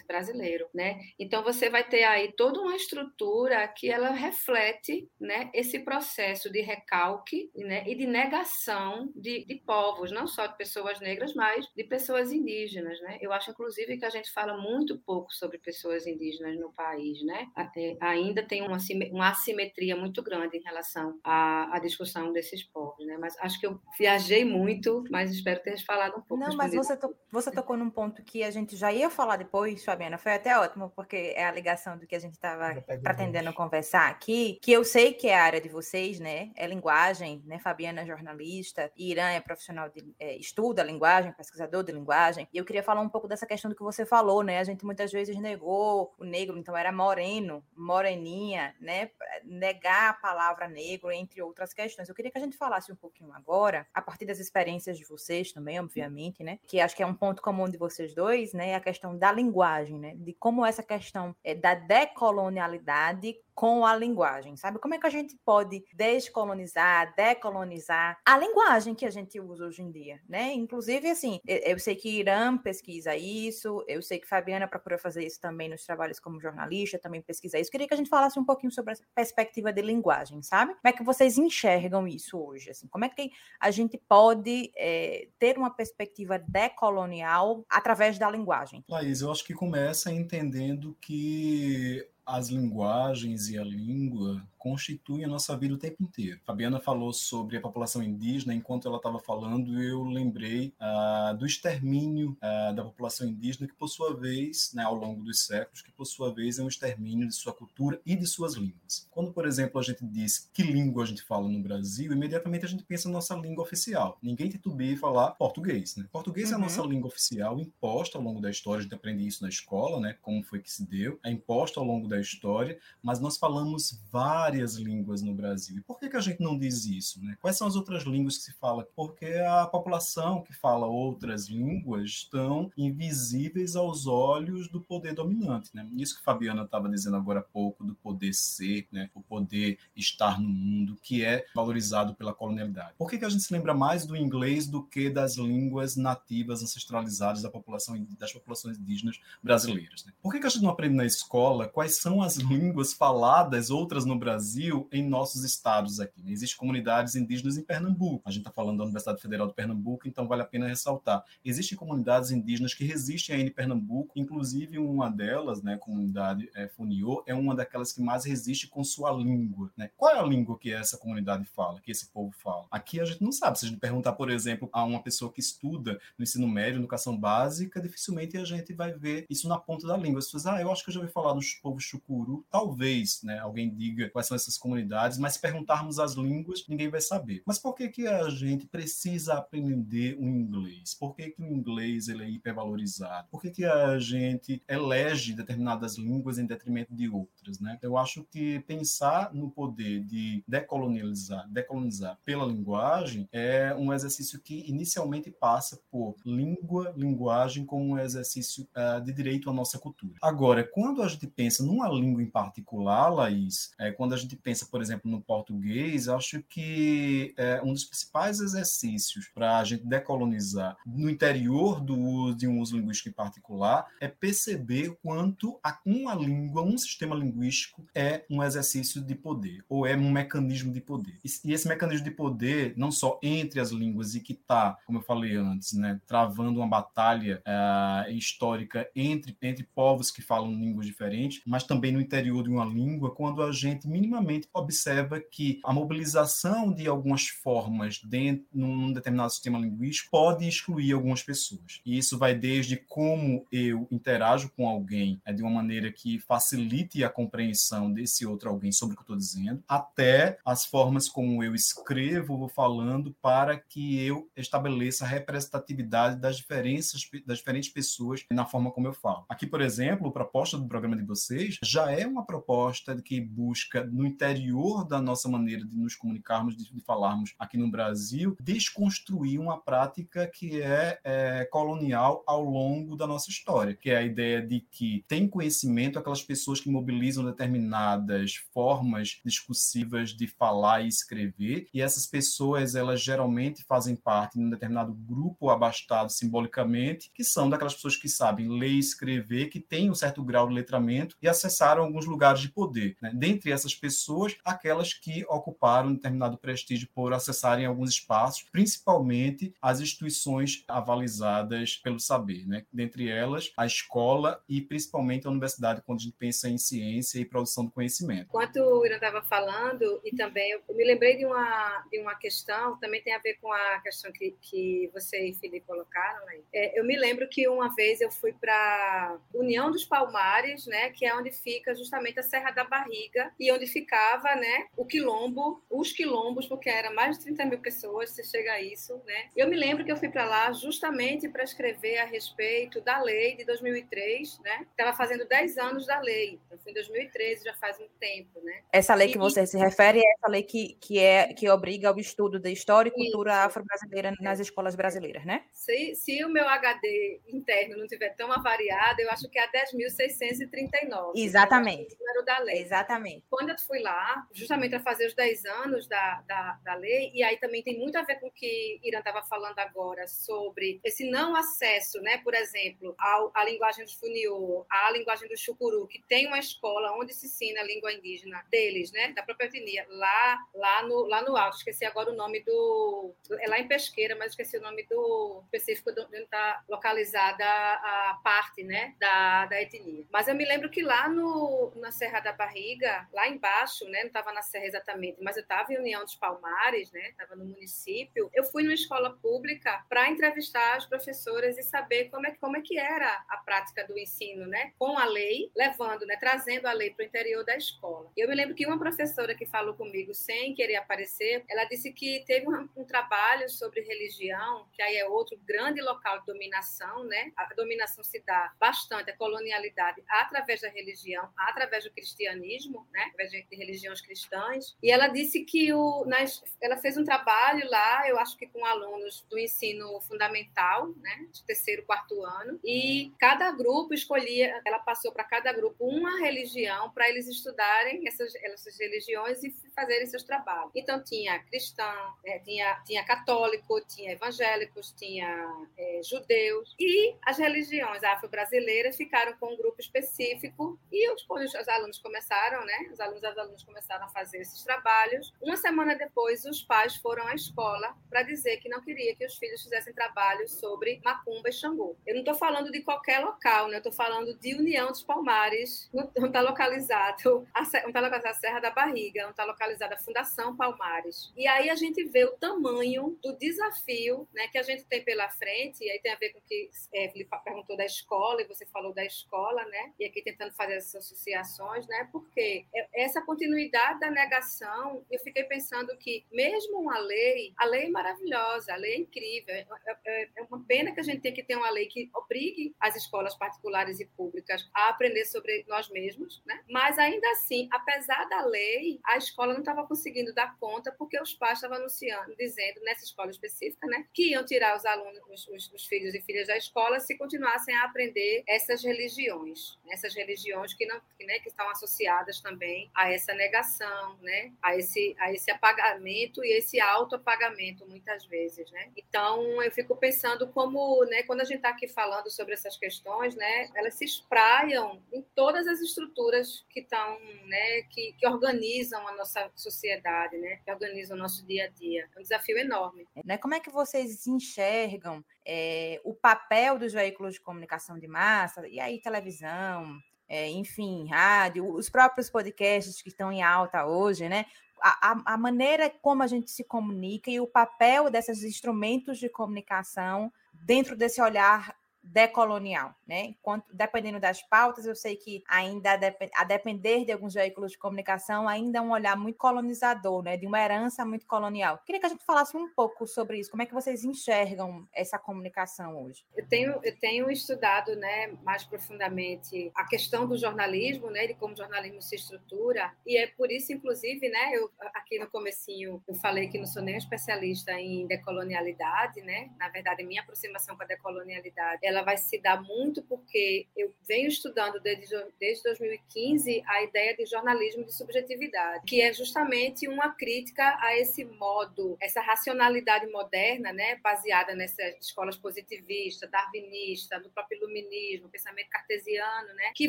[SPEAKER 4] brasileiro, né? Então você vai ter aí toda uma estrutura que ela reflete, né, esse processo de recalque, né, e de negação de, de povos, não só de pessoas negras, mas de pessoas indígenas, né? Eu acho inclusive que a gente fala muito pouco sobre pessoas indígenas no país, né? É, ainda tem uma, uma assimetria muito grande em relação à, à discussão desses povos, né? Mas acho que eu viajei muito, mas espero ter falado um pouco.
[SPEAKER 1] Não, mas você, to, você tocou num ponto que a gente já ia falar depois, Fabiana, foi até ótimo, porque é a ligação do que a gente estava pretendendo conversar aqui, que eu sei que é a área de vocês, né? É linguagem, né? Fabiana é jornalista, Irã é profissional de é, estuda linguagem, pesquisador de linguagem, e eu queria falar um pouco dessa questão do que você falou, né? A gente muitas vezes negou o negro, então era moreno, moreninha, né? Negar a palavra negro, entre outras questões. Eu queria que a gente falasse um pouquinho agora, a partir das experiências de vocês também, obviamente, né? Que acho que é um ponto comum de vocês dois, né? A questão da linguagem, né? De como essa questão é, da decolonialidade com a linguagem, sabe? Como é que a gente pode descolonizar, decolonizar a linguagem que a gente usa hoje em dia, né? Inclusive, assim, eu sei que Irã pesquisa isso, eu sei que Fabiana procura fazer isso também nos trabalhos como jornalista, também pesquisa isso. Queria que a gente falasse um pouquinho sobre essa perspectiva de linguagem, sabe? Como é que vocês enxergam isso hoje? Assim, como é que a gente pode é, ter uma perspectiva decolonial através da linguagem?
[SPEAKER 5] Laís, eu acho que começa entendendo que as linguagens e a língua constitui a nossa vida o tempo inteiro. Fabiana falou sobre a população indígena, enquanto ela estava falando, eu lembrei ah, do extermínio ah, da população indígena, que por sua vez, né, ao longo dos séculos, que por sua vez é um extermínio de sua cultura e de suas línguas. Quando, por exemplo, a gente diz que língua a gente fala no Brasil, imediatamente a gente pensa na nossa língua oficial. Ninguém titubeia falar português. Né? Português uhum. é a nossa uhum. língua oficial, imposta ao longo da história, a gente aprende isso na escola, né, como foi que se deu, é imposta ao longo da história, mas nós falamos várias línguas no Brasil. E por que, que a gente não diz isso? Né? Quais são as outras línguas que se fala? Porque a população que fala outras línguas estão invisíveis aos olhos do poder dominante. Né? Isso que Fabiana estava dizendo agora há pouco, do poder ser, né? o poder estar no mundo, que é valorizado pela colonialidade. Por que, que a gente se lembra mais do inglês do que das línguas nativas ancestralizadas da população, das populações indígenas brasileiras? Né? Por que, que a gente não aprende na escola quais são as línguas faladas, outras no Brasil? Em nossos estados aqui. Né? Existem comunidades indígenas em Pernambuco. A gente está falando da Universidade Federal de Pernambuco, então vale a pena ressaltar. Existem comunidades indígenas que resistem aí em Pernambuco, inclusive uma delas, né, a comunidade é, Funiô, é uma daquelas que mais resiste com sua língua. Né? Qual é a língua que essa comunidade fala, que esse povo fala? Aqui a gente não sabe. Se a gente perguntar, por exemplo, a uma pessoa que estuda no ensino médio, educação básica, dificilmente a gente vai ver isso na ponta da língua. As pessoas, ah, eu acho que eu já ouvi falar dos povos chucuru. Talvez, né, alguém diga quais são essas comunidades, mas se perguntarmos as línguas, ninguém vai saber. Mas por que, que a gente precisa aprender o inglês? Por que, que o inglês ele é hipervalorizado? Por que, que a gente elege determinadas línguas em detrimento de outras? Né? Eu acho que pensar no poder de decolonializar, decolonizar pela linguagem é um exercício que inicialmente passa por língua, linguagem como um exercício uh, de direito à nossa cultura. Agora, quando a gente pensa num uma língua em particular, Laís, é, quando a gente pensa, por exemplo, no português, acho que é, um dos principais exercícios para a gente decolonizar no interior do de um uso linguístico em particular é perceber quanto a, uma língua, um sistema linguístico é um exercício de poder, ou é um mecanismo de poder. E, e esse mecanismo de poder, não só entre as línguas e que está, como eu falei antes, né, travando uma batalha uh, histórica entre, entre povos que falam línguas diferentes, mas também no interior de uma língua, quando a gente minimamente observa que a mobilização de algumas formas dentro num determinado sistema linguístico pode excluir algumas pessoas. E isso vai desde como eu interajo com alguém é, de uma maneira que facilite a compreensão desse outro alguém sobre o que eu estou dizendo, até as formas como eu escrevo, vou falando, para que eu estabeleça a representatividade das diferenças das diferentes pessoas na forma como eu falo. Aqui, por exemplo, a proposta do programa de vocês já é uma proposta que busca, no interior da nossa maneira de nos comunicarmos, de, de falarmos aqui no Brasil, desconstruir uma prática que é, é colonial ao longo da nossa história, que é a ideia de que tem conhecimento aquelas pessoas que mobilizam determinadas formas discursivas de falar e escrever, e essas pessoas, elas geralmente fazem parte de um determinado grupo abastado simbolicamente, que são daquelas pessoas que sabem ler e escrever, que têm um certo grau de letramento e acessaram alguns lugares de poder. Né? Dentre essas pessoas, aquelas que ocuparam um determinado prestígio por acessarem alguns espaços, principalmente as instituições avalizadas pelo saber. Né? Dentre elas, a escola e principalmente a universidade, quando a gente pensa em ciência e produção do conhecimento.
[SPEAKER 4] Enquanto o Irã estava falando, e também eu me lembrei de uma, de uma questão, também tem a ver com a questão que, que você e Felipe colocaram. Né? É, eu me lembro que uma vez eu fui para União dos Palmares, né, que é onde fica justamente a Serra da Barriga e onde ficava, né, o quilombo, os quilombos, porque era mais de 30 mil pessoas, se chega a isso, né. Eu me lembro que eu fui para lá justamente para escrever a respeito da lei de 2003, né. Estava fazendo 10 anos da lei, então foi em 2013, já faz um tempo, né.
[SPEAKER 1] Essa lei que você se refere é essa lei que, que é que obriga ao estudo da história e cultura afro-brasileira nas escolas brasileiras, né?
[SPEAKER 4] Se, se o meu HD interno não tiver tão avariado, eu acho que é a 10.639.
[SPEAKER 1] Exatamente.
[SPEAKER 4] Número da lei.
[SPEAKER 1] Exatamente.
[SPEAKER 4] Quando eu fui lá, justamente para fazer os 10 anos da, da, da lei, e aí também tem muito a ver com o que Irã estava falando agora sobre esse não acesso, né, por exemplo, ao, à linguagem do Funiô, à linguagem do Chucuru, que tem uma escola onde se ensina a língua indígena deles, né, da própria etnia, lá, lá, no, lá no alto. Esqueci agora o nome do. É lá em Pesqueira, mas esqueci o nome do específico de onde está localizada a parte né, da, da etnia. Mas eu me lembro que lá no, na Serra da Barriga, lá embaixo, né, não estava na Serra exatamente, mas eu estava em União dos Palmares, né, estava no município, eu fui numa escola pública para entrevistar as professoras e saber como é, como é que era a prática do ensino, né, com a lei, levando, né, trazendo a lei para o interior da escola. Eu me lembro que uma professora que falou comigo sem querer aparecer, ela disse que teve um, um trabalho sobre religião, que aí é outro grande local de dominação, né, a dominação se dá bastante, a colonialidade, através da religião, através do cristianismo, né? através de religiões cristãs. E ela disse que o, nas, ela fez um trabalho lá, eu acho que com alunos do ensino fundamental, né? de terceiro, quarto ano, e cada grupo escolhia, ela passou para cada grupo uma religião para eles estudarem essas, essas religiões e fazerem seus trabalhos. Então tinha cristão, é, tinha, tinha católico, tinha evangélicos, tinha é, judeus, e as religiões afro-brasileiras ficaram com um grupo específico e os, os alunos começaram, né? Os alunos e as alunas começaram a fazer esses trabalhos. Uma semana depois, os pais foram à escola para dizer que não queria que os filhos fizessem trabalhos sobre macumba e xangô. Eu não estou falando de qualquer local, né? Eu estou falando de União dos Palmares, onde está localizado está localizada a Serra da Barriga, onde está localizada a Fundação Palmares. E aí a gente vê o tamanho do desafio, né? Que a gente tem pela frente. E aí tem a ver com o que é, perguntou da escola e você falou da escola, né? E aqui tentando fazer associações, né? Porque essa continuidade da negação, eu fiquei pensando que mesmo uma lei, a lei é maravilhosa, a lei é incrível, é, é, é uma pena que a gente tenha que ter uma lei que obrigue as escolas particulares e públicas a aprender sobre nós mesmos, né? Mas ainda assim, apesar da lei, a escola não estava conseguindo dar conta porque os pais estavam anunciando, dizendo nessa escola específica, né, que iam tirar os alunos, os, os, os filhos e filhas da escola se continuassem a aprender essas religiões, essas religiões que não né, que estão associadas também a essa negação, né, a esse a esse apagamento e esse autoapagamento muitas vezes, né? Então eu fico pensando como, né, quando a gente está aqui falando sobre essas questões, né, elas se espraiam em todas as estruturas que estão, né, que, que organizam a nossa sociedade, né, que organizam o nosso dia a dia. É um desafio enorme.
[SPEAKER 1] Né, como é que vocês enxergam é, o papel dos veículos de comunicação de massa, e aí televisão, é, enfim, rádio, os próprios podcasts que estão em alta hoje, né? A, a, maneira como a gente se comunica e o papel desses instrumentos de comunicação dentro desse olhar decolonial, né? Enquanto, dependendo das pautas, eu sei que ainda a depender de alguns veículos de comunicação, ainda é um olhar muito colonizador, né? De uma herança muito colonial. Queria que a gente falasse um pouco sobre isso. Como é que vocês enxergam essa comunicação hoje?
[SPEAKER 4] Eu tenho, eu tenho estudado, né, mais profundamente a questão do jornalismo, né, de como o jornalismo se estrutura, e é por isso, inclusive, né, eu aqui no comecinho eu falei que não sou nem especialista em decolonialidade, né? Na verdade, minha aproximação com a decolonialidade ela vai se dar muito porque eu venho estudando desde, desde 2015 a ideia de jornalismo de subjetividade, que é justamente uma crítica a esse modo, essa racionalidade moderna, né, baseada nessas escolas positivistas, darwinista, no próprio iluminismo, pensamento cartesiano, né, que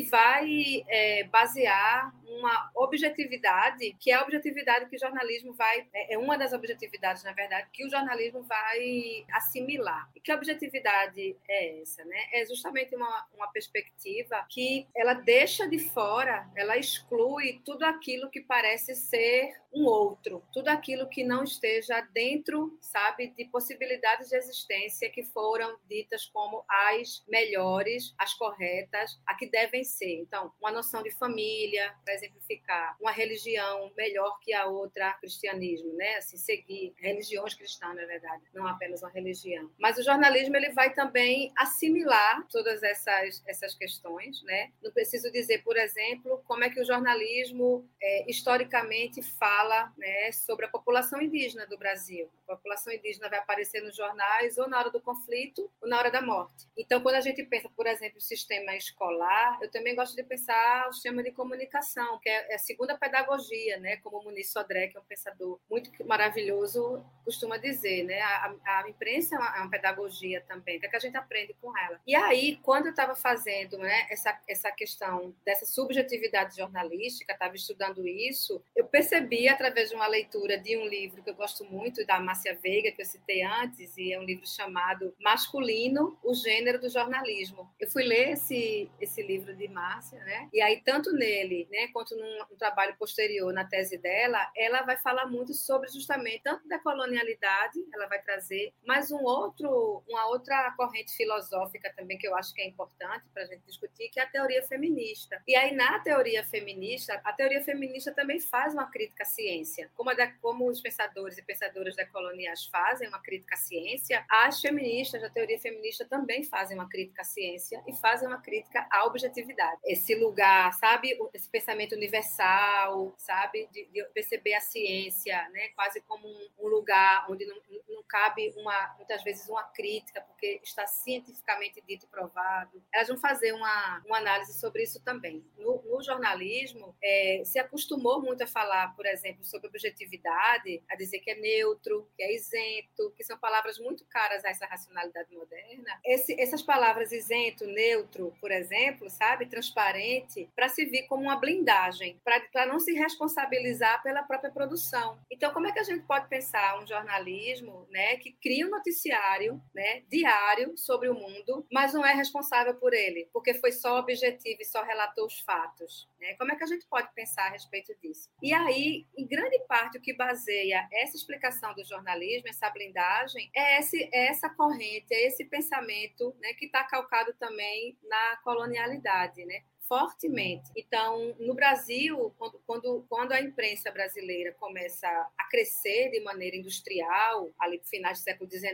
[SPEAKER 4] vai é, basear uma objetividade, que é a objetividade que o jornalismo vai, é, é uma das objetividades, na verdade, que o jornalismo vai assimilar. E que objetividade é essa? Né? É justamente uma, uma perspectiva que ela deixa de fora, ela exclui tudo aquilo que parece ser um outro, tudo aquilo que não esteja dentro, sabe, de possibilidades de existência que foram ditas como as melhores, as corretas, a que devem ser. Então, uma noção de família, para exemplificar, uma religião melhor que a outra, cristianismo, né? Assim, seguir religiões cristãs, na verdade, não apenas uma religião. Mas o jornalismo ele vai também assimilar todas essas essas questões, né? Não preciso dizer, por exemplo, como é que o jornalismo é, historicamente fala né, sobre a população indígena do Brasil. A população indígena vai aparecer nos jornais ou na hora do conflito ou na hora da morte. Então, quando a gente pensa, por exemplo, o sistema escolar, eu também gosto de pensar o sistema de comunicação, que é a segunda pedagogia, né, como o Muniz Sodré, que é um pensador muito maravilhoso, costuma dizer. Né? A, a imprensa é uma, é uma, pedagogia também, que é que a gente aprende com ela. E aí, quando eu estava fazendo né, essa, essa questão dessa subjetividade jornalística, estava estudando isso, eu percebia através de uma leitura de um livro que eu gosto muito, da Márcia Veiga, que eu citei antes, e é um livro chamado Masculino, o Gênero do Jornalismo. Eu fui ler esse, esse livro de Márcia, né? E aí, tanto nele, né, quanto num, num trabalho posterior, na tese dela, ela vai falar muito sobre justamente, tanto da colonialidade, ela vai trazer, mas um outro, uma outra corrente filosófica também que eu acho que é importante para a gente discutir, que é a teoria feminista. E aí, na teoria feminista, a teoria feminista também faz uma crítica científica ciência. Como, da, como os pensadores e pensadoras decoloniais fazem uma crítica à ciência, as feministas da teoria feminista também fazem uma crítica à ciência e fazem uma crítica à objetividade. Esse lugar, sabe, esse pensamento universal, sabe, de, de perceber a ciência, né, quase como um, um lugar onde não, não cabe uma, muitas vezes uma crítica, porque está cientificamente dito e provado. Elas vão fazer uma, uma análise sobre isso também. No, no jornalismo, é, se acostumou muito a falar, por exemplo, sobre objetividade, a dizer que é neutro, que é isento, que são palavras muito caras a essa racionalidade moderna. Esse, essas palavras isento, neutro, por exemplo, sabe, transparente, para se vir como uma blindagem, para não se responsabilizar pela própria produção. Então, como é que a gente pode pensar um jornalismo né, que cria um noticiário né, diário sobre o mundo, mas não é responsável por ele, porque foi só objetivo e só relatou os fatos? Né? Como é que a gente pode pensar a respeito disso? E aí, em grande parte, o que baseia essa explicação do jornalismo, essa blindagem, é, esse, é essa corrente, é esse pensamento né, que está calcado também na colonialidade. Né? Fortemente. Então, no Brasil, quando, quando, quando a imprensa brasileira começa a crescer de maneira industrial, ali no final do século XIX,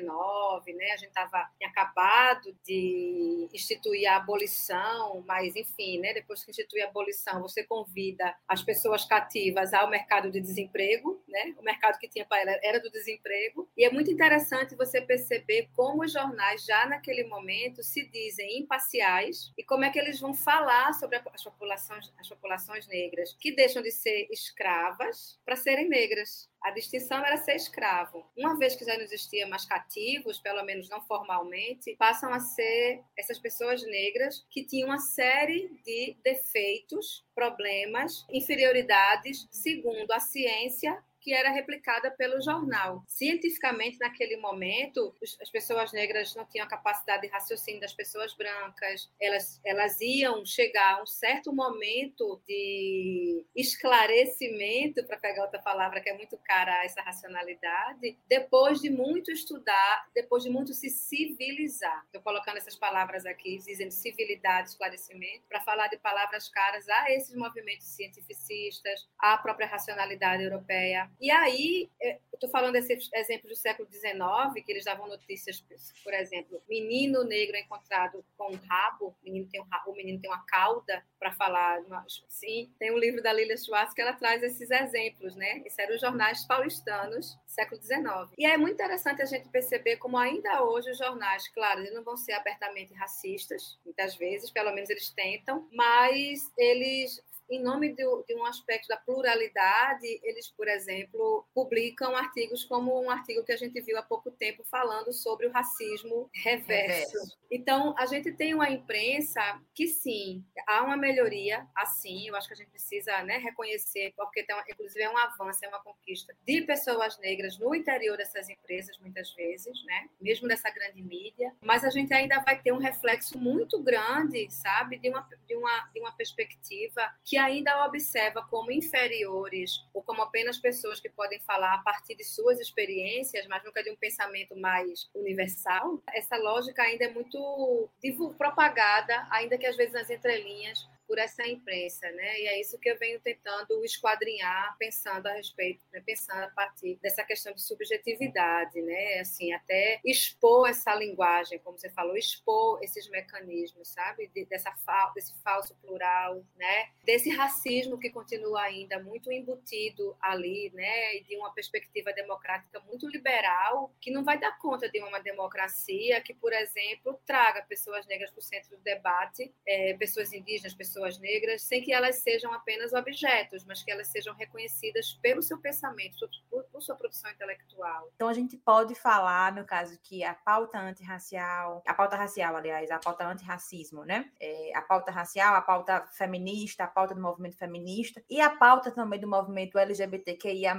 [SPEAKER 4] né, a gente tava, acabado de instituir a abolição, mas, enfim, né, depois que institui a abolição, você convida as pessoas cativas ao mercado de desemprego, né, o mercado que tinha para ela era do desemprego, e é muito interessante você perceber como os jornais, já naquele momento, se dizem imparciais e como é que eles vão falar sobre as populações, as populações negras que deixam de ser escravas para serem negras. A distinção era ser escravo. Uma vez que já não existia mais cativos, pelo menos não formalmente, passam a ser essas pessoas negras que tinham uma série de defeitos, problemas, inferioridades, segundo a ciência que era replicada pelo jornal. Cientificamente, naquele momento, as pessoas negras não tinham a capacidade de raciocínio das pessoas brancas, elas, elas iam chegar a um certo momento de esclarecimento, para pegar outra palavra que é muito cara a essa racionalidade, depois de muito estudar, depois de muito se civilizar. Estou colocando essas palavras aqui, dizendo civilidade, esclarecimento, para falar de palavras caras a esses movimentos cientificistas, à própria racionalidade europeia, e aí, é, estou falando desse exemplo do século XIX, que eles davam notícias, por exemplo, menino negro encontrado com um rabo, menino tem, um rabo, o menino tem uma cauda, para falar, sim, tem um livro da Lilia Schwartz que ela traz esses exemplos, né? Isso eram os jornais paulistanos, século XIX. E é muito interessante a gente perceber como ainda hoje os jornais, claro, eles não vão ser abertamente racistas, muitas vezes, pelo menos eles tentam, mas eles em nome de, de, um aspecto da pluralidade, eles, por exemplo, publicam artigos como um artigo que a gente viu há pouco tempo falando sobre o racismo reverso. reverso. Então, a gente tem uma imprensa que, sim, há uma melhoria, assim, eu acho que a gente precisa né, reconhecer, porque, tem inclusive, é um avanço, é uma conquista de pessoas negras no interior dessas empresas, muitas vezes, né? mesmo nessa grande mídia, mas a gente ainda vai ter um reflexo muito grande, sabe, de uma, de uma, de uma perspectiva que ainda observa como inferiores ou como apenas pessoas que podem falar a partir de suas experiências, mas nunca de um pensamento mais universal, essa lógica ainda é muito propagada, ainda que às vezes nas entrelinhas, por essa imprensa, né? E é isso que eu venho tentando esquadrinhar, pensando a respeito, né? pensando a partir dessa questão de subjetividade, né? Assim, até expor essa linguagem, como você falou, expor esses mecanismos, sabe? De, dessa desse falso plural, né? Desse racismo que continua ainda muito embutido ali, né? E de uma perspectiva democrática muito liberal, que não vai dar conta de uma democracia que, por exemplo, traga pessoas negras para o centro do debate, é, pessoas indígenas, pessoas pessoas negras sem que elas sejam apenas objetos, mas que elas sejam reconhecidas pelo seu pensamento, por, por sua produção intelectual.
[SPEAKER 1] Então a gente pode falar, no caso, que a pauta antirracial, a pauta racial, aliás, a pauta antirracismo, né? É, a pauta racial, a pauta feminista, a pauta do movimento feminista e a pauta também do movimento LGBTQIA+,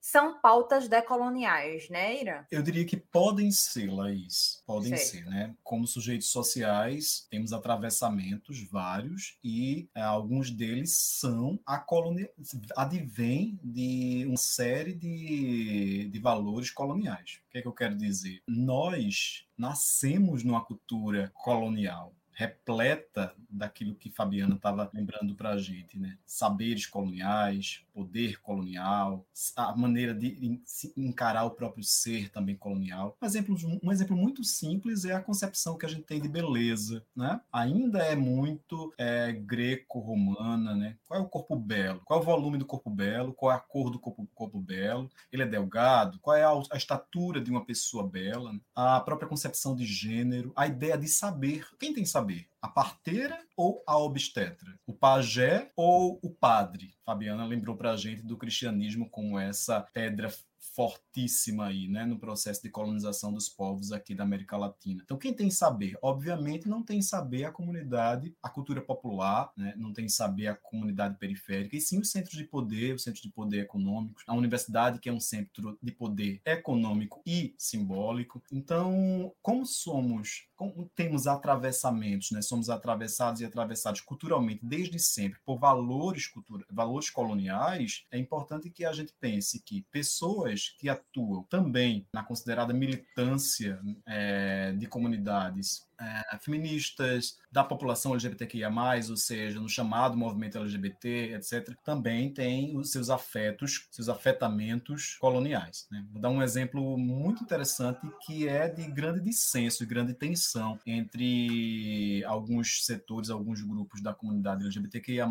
[SPEAKER 1] são pautas decoloniais, né, Ira?
[SPEAKER 5] Eu diria que podem ser, Laís, podem certo. ser, né? Como sujeitos sociais, temos atravessamentos vários e é, alguns deles são a colonia, advém de uma série de, de valores coloniais. O que é que eu quero dizer? Nós nascemos numa cultura colonial repleta daquilo que Fabiana estava lembrando para a gente, né? Saberes coloniais, poder colonial, a maneira de encarar o próprio ser também colonial. Um exemplo, um exemplo muito simples é a concepção que a gente tem de beleza, né? Ainda é muito é, greco-romana, né? Qual é o corpo belo? Qual é o volume do corpo belo? Qual é a cor do corpo, corpo belo? Ele é delgado? Qual é a, a estatura de uma pessoa bela? A própria concepção de gênero, a ideia de saber. Quem tem saber? A parteira ou a obstetra? O pajé ou o padre? Fabiana lembrou para a gente do cristianismo como essa pedra fortíssima aí, né, no processo de colonização dos povos aqui da América Latina. Então, quem tem saber? Obviamente, não tem saber a comunidade, a cultura popular, né, não tem saber a comunidade periférica, e sim os centros de poder, os centros de poder econômicos, a universidade, que é um centro de poder econômico e simbólico. Então, como somos, como temos atravessamentos, né, somos atravessados e atravessados culturalmente desde sempre por valores, cultura, valores coloniais, é importante que a gente pense que pessoas que atuam também na considerada militância é, de comunidades é, feministas, da população LGBTQIA+, ou seja, no chamado movimento LGBT, etc., também tem os seus afetos, seus afetamentos coloniais. Né? Vou dar um exemplo muito interessante que é de grande dissenso e grande tensão entre alguns setores, alguns grupos da comunidade LGBTQIA+,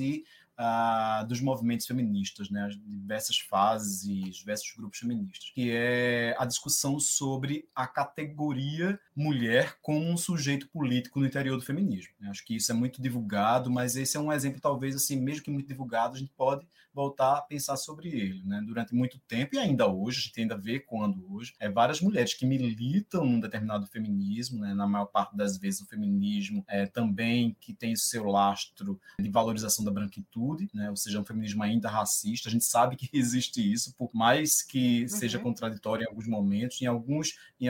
[SPEAKER 5] e uh, dos movimentos feministas, né, as diversas fases e diversos grupos feministas, que é a discussão sobre a categoria mulher como um sujeito político no interior do feminismo. Acho que isso é muito divulgado, mas esse é um exemplo, talvez, assim, mesmo que muito divulgado, a gente pode voltar a pensar sobre ele. Né? Durante muito tempo, e ainda hoje, a gente ainda vê quando hoje, é várias mulheres que militam num determinado feminismo, né? na maior parte das vezes o feminismo é também que tem seu lastro de valorização da branquitude, né? ou seja, um feminismo ainda racista. A gente sabe que (laughs) existe isso, por mais que uhum. seja contraditório em alguns momentos, em alguns, em,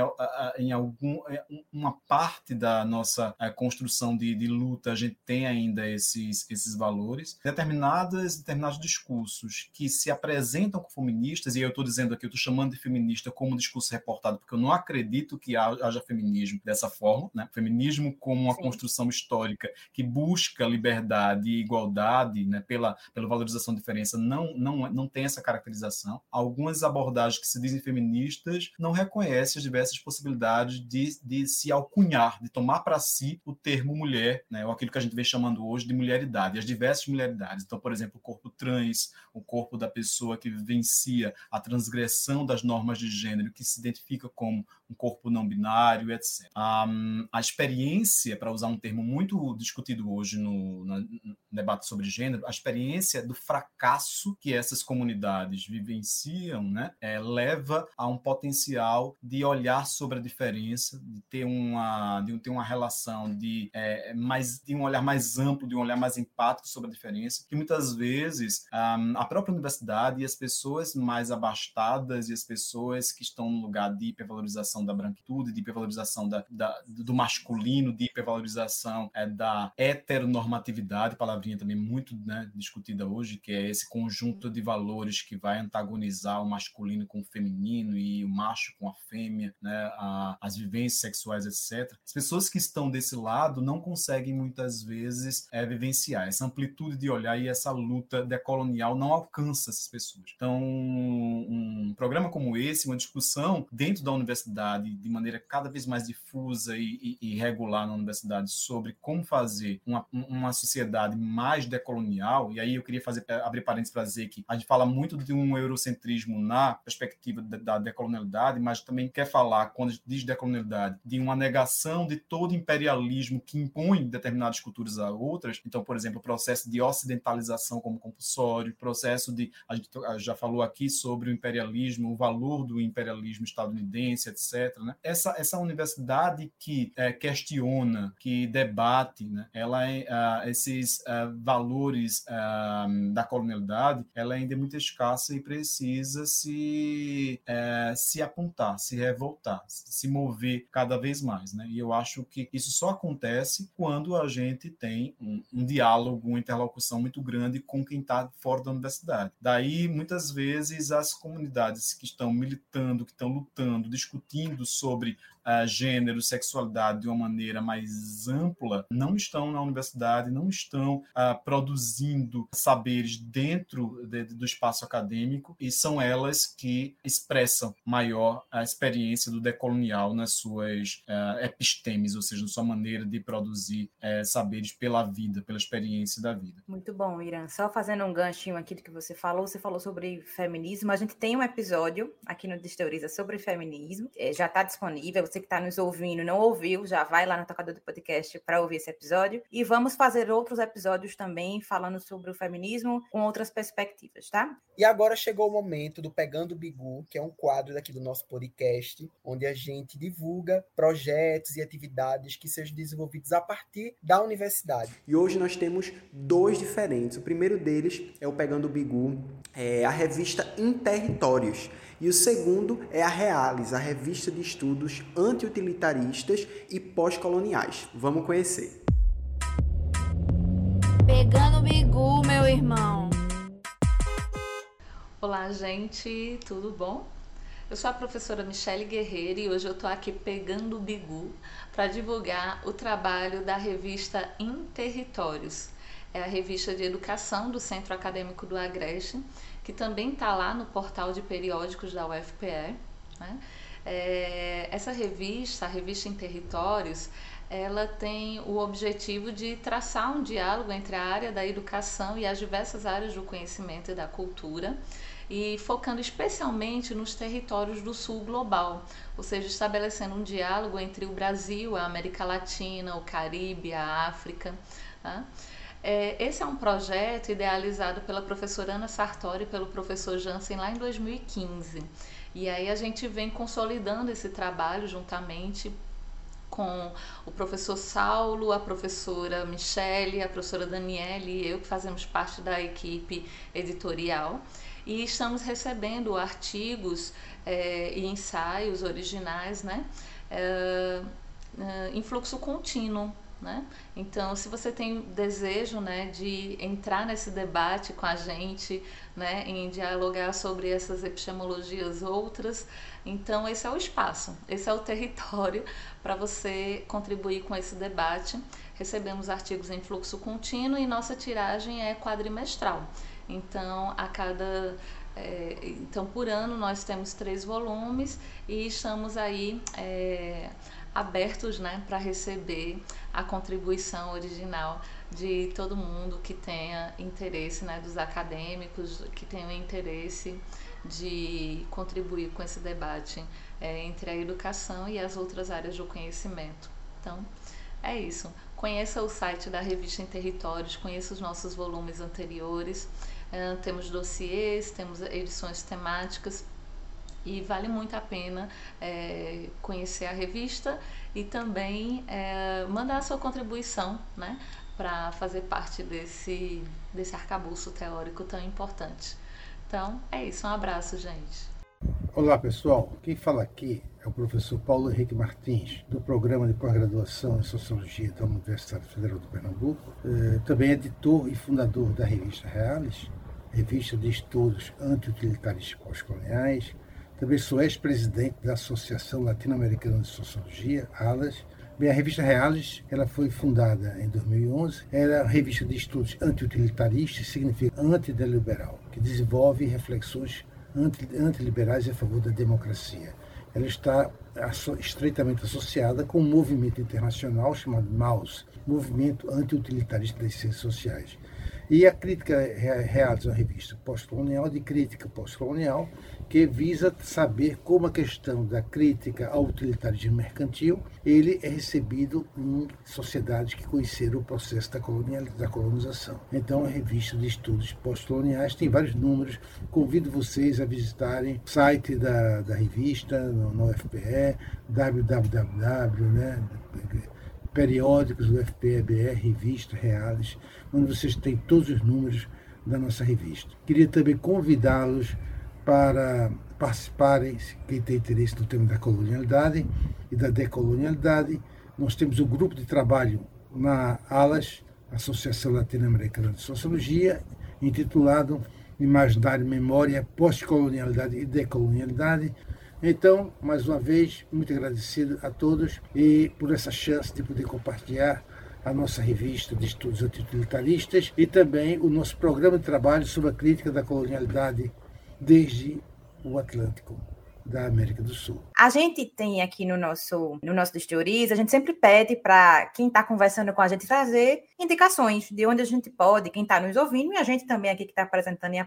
[SPEAKER 5] em algum, é, uma parte da nossa é, construção de, de luta, a gente tem ainda esses, esses valores. Determinadas, determinados discursos discursos que se apresentam como feministas, e eu estou dizendo aqui, eu estou chamando de feminista como discurso reportado, porque eu não acredito que haja feminismo dessa forma, né? Feminismo como uma Sim. construção histórica que busca liberdade e igualdade, né? Pela, pela valorização da diferença, não, não, não tem essa caracterização. Algumas abordagens que se dizem feministas não reconhecem as diversas possibilidades de, de se alcunhar, de tomar para si o termo mulher, né? Ou aquilo que a gente vem chamando hoje de mulheridade, as diversas mulheridades. Então, por exemplo, o corpo trans, o corpo da pessoa que vivencia a transgressão das normas de gênero, que se identifica como um corpo não binário, etc. A experiência, para usar um termo muito discutido hoje no, no, debate sobre gênero, a experiência do fracasso que essas comunidades vivenciam, né, é, leva a um potencial de olhar sobre a diferença, de ter uma, de ter uma relação de, é, mais, de um olhar mais amplo, de um olhar mais empático sobre a diferença, que muitas vezes a própria universidade e as pessoas mais abastadas e as pessoas que estão no lugar de hipervalorização hipervalorização da branquitude, de hipervalorização da, da, do masculino, de hipervalorização é, da heteronormatividade, palavrinha também muito né, discutida hoje, que é esse conjunto de valores que vai antagonizar o masculino com o feminino e o macho com a fêmea, né, a, as vivências sexuais, etc. As pessoas que estão desse lado não conseguem muitas vezes é, vivenciar essa amplitude de olhar e essa luta decolonial não alcança essas pessoas. Então, um programa como esse, uma discussão dentro da universidade universidade de maneira cada vez mais difusa e, e, e regular na universidade sobre como fazer uma, uma sociedade mais decolonial, e aí eu queria fazer abrir parênteses para dizer que a gente fala muito de um eurocentrismo na perspectiva da, da decolonialidade, mas também quer falar, quando diz decolonialidade, de uma negação de todo imperialismo que impõe determinadas culturas a outras. Então, por exemplo, o processo de ocidentalização como compulsório, processo de. A gente já falou aqui sobre o imperialismo, o valor do imperialismo estadunidense, etc né? Essa, essa universidade que é, questiona, que debate, né? ela é, uh, esses uh, valores uh, da colonialidade, ela ainda é muito escassa e precisa se, eh, se apontar, se revoltar, se mover cada vez mais. Né? E eu acho que isso só acontece quando a gente tem um, um diálogo, uma interlocução muito grande com quem está fora da universidade. Daí, muitas vezes, as comunidades que estão militando, que estão lutando, discutindo, sobre uh, gênero, sexualidade de uma maneira mais ampla, não estão na universidade, não estão uh, produzindo saberes dentro de, do espaço acadêmico e são elas que expressam maior a experiência do decolonial nas suas uh, epistemes, ou seja, na sua maneira de produzir uh, saberes pela vida, pela experiência da vida.
[SPEAKER 1] Muito bom, Irã. Só fazendo um ganchinho aqui do que você falou, você falou sobre feminismo. A gente tem um episódio aqui no Desteoriza sobre feminismo, é, já está disponível. Você você que está nos ouvindo não ouviu, já vai lá no tocador do podcast para ouvir esse episódio. E vamos fazer outros episódios também falando sobre o feminismo com outras perspectivas, tá?
[SPEAKER 2] E agora chegou o momento do Pegando Bigu, que é um quadro daqui do nosso podcast, onde a gente divulga projetos e atividades que sejam desenvolvidos a partir da universidade. E hoje nós temos dois diferentes. O primeiro deles é o Pegando Bigu, é a revista Em Territórios. E o segundo é a Realis, a revista de estudos anti-utilitaristas e pós-coloniais. Vamos conhecer.
[SPEAKER 3] Pegando bigu, meu irmão.
[SPEAKER 6] Olá, gente, tudo bom? Eu sou a professora Michele Guerreiro e hoje eu estou aqui pegando o bigu para divulgar o trabalho da revista Em Territórios. É a revista de educação do Centro Acadêmico do Agreste que também está lá no portal de periódicos da UFPE. Né? É, essa revista, a revista em territórios, ela tem o objetivo de traçar um diálogo entre a área da educação e as diversas áreas do conhecimento e da cultura, e focando especialmente nos territórios do sul global, ou seja, estabelecendo um diálogo entre o Brasil, a América Latina, o Caribe, a África. Tá? É, esse é um projeto idealizado pela professora Ana Sartori e pelo professor Jansen lá em 2015. E aí a gente vem consolidando esse trabalho juntamente com o professor Saulo, a professora Michele, a professora Daniele e eu, que fazemos parte da equipe editorial. E estamos recebendo artigos é, e ensaios originais né, é, é, em fluxo contínuo. Né? Então, se você tem desejo né, de entrar nesse debate com a gente, né, em dialogar sobre essas epistemologias outras, então esse é o espaço, esse é o (laughs) território para você contribuir com esse debate. Recebemos artigos em fluxo contínuo e nossa tiragem é quadrimestral. Então, a cada é, então por ano nós temos três volumes e estamos aí é, abertos né, para receber a contribuição original de todo mundo que tenha interesse, né, dos acadêmicos que tenham interesse de contribuir com esse debate é, entre a educação e as outras áreas do conhecimento. Então, é isso. Conheça o site da revista em Territórios, conheça os nossos volumes anteriores. É, temos dossiês, temos edições temáticas e vale muito a pena é, conhecer a revista e também é, mandar a sua contribuição né, para fazer parte desse, desse arcabouço teórico tão importante. Então, é isso. Um abraço, gente.
[SPEAKER 7] Olá, pessoal. Quem fala aqui é o professor Paulo Henrique Martins, do Programa de Pós-Graduação em Sociologia da Universidade Federal do Pernambuco. É, também editor e fundador da revista Reales, revista de estudos anti-utilitaristas pós-coloniais. Também sou ex-presidente da Associação Latino-Americana de Sociologia, ALAS. Bem, a revista Reales ela foi fundada em 2011. Ela é uma revista de estudos anti-utilitaristas, significa antideliberal, que desenvolve reflexões antiliberais a favor da democracia. Ela está estreitamente associada com um movimento internacional chamado MAUS, Movimento Anti-Utilitarista das Ciências Sociais. E a crítica realiza uma revista pós-colonial de crítica pós-colonial que visa saber como a questão da crítica ao utilitarismo mercantil ele é recebido em sociedades que conheceram o processo da, colonial, da colonização. Então, a revista de estudos pós-coloniais tem vários números. Convido vocês a visitarem o site da, da revista no, no UFPE, www, né, periódicos do FPEBR, revista, reais, onde vocês têm todos os números da nossa revista. Queria também convidá-los para participarem, quem tem interesse no tema da colonialidade e da decolonialidade. Nós temos um grupo de trabalho na ALAS, Associação Latino-Americana de Sociologia, intitulado Imaginário, Memória, Pós-Colonialidade e Decolonialidade. Então, mais uma vez, muito agradecido a todos e por essa chance de poder compartilhar a nossa revista de estudos antiutilitaristas e também o nosso programa de trabalho sobre a crítica da colonialidade desde o Atlântico da América do Sul.
[SPEAKER 1] A gente tem aqui no nosso no nosso Teorias, a gente sempre pede para quem está conversando com a gente trazer indicações de onde a gente pode, quem está nos ouvindo e a gente também aqui que está apresentando e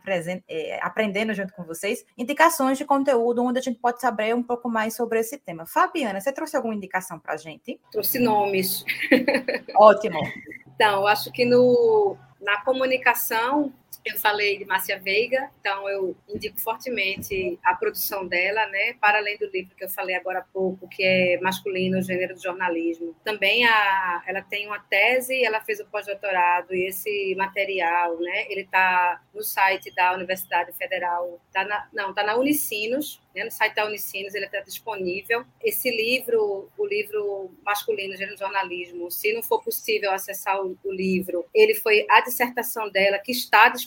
[SPEAKER 1] é, aprendendo junto com vocês, indicações de conteúdo onde a gente pode saber um pouco mais sobre esse tema. Fabiana, você trouxe alguma indicação para a gente?
[SPEAKER 4] Trouxe nomes. (laughs)
[SPEAKER 1] Ótimo.
[SPEAKER 4] Então, acho que no, na comunicação eu falei de Márcia Veiga, então eu indico fortemente a produção dela, né? Para além do livro que eu falei agora há pouco, que é Masculino, Gênero do Jornalismo. Também a, ela tem uma tese, ela fez o pós-doutorado e esse material, né? Ele está no site da Universidade Federal, tá na, não, está na Unicinos, né? no site da Unicinos, ele está disponível. Esse livro, o livro masculino, gênero jornalismo, se não for possível acessar o, o, livro, ele foi a dissertação dela, que está disponível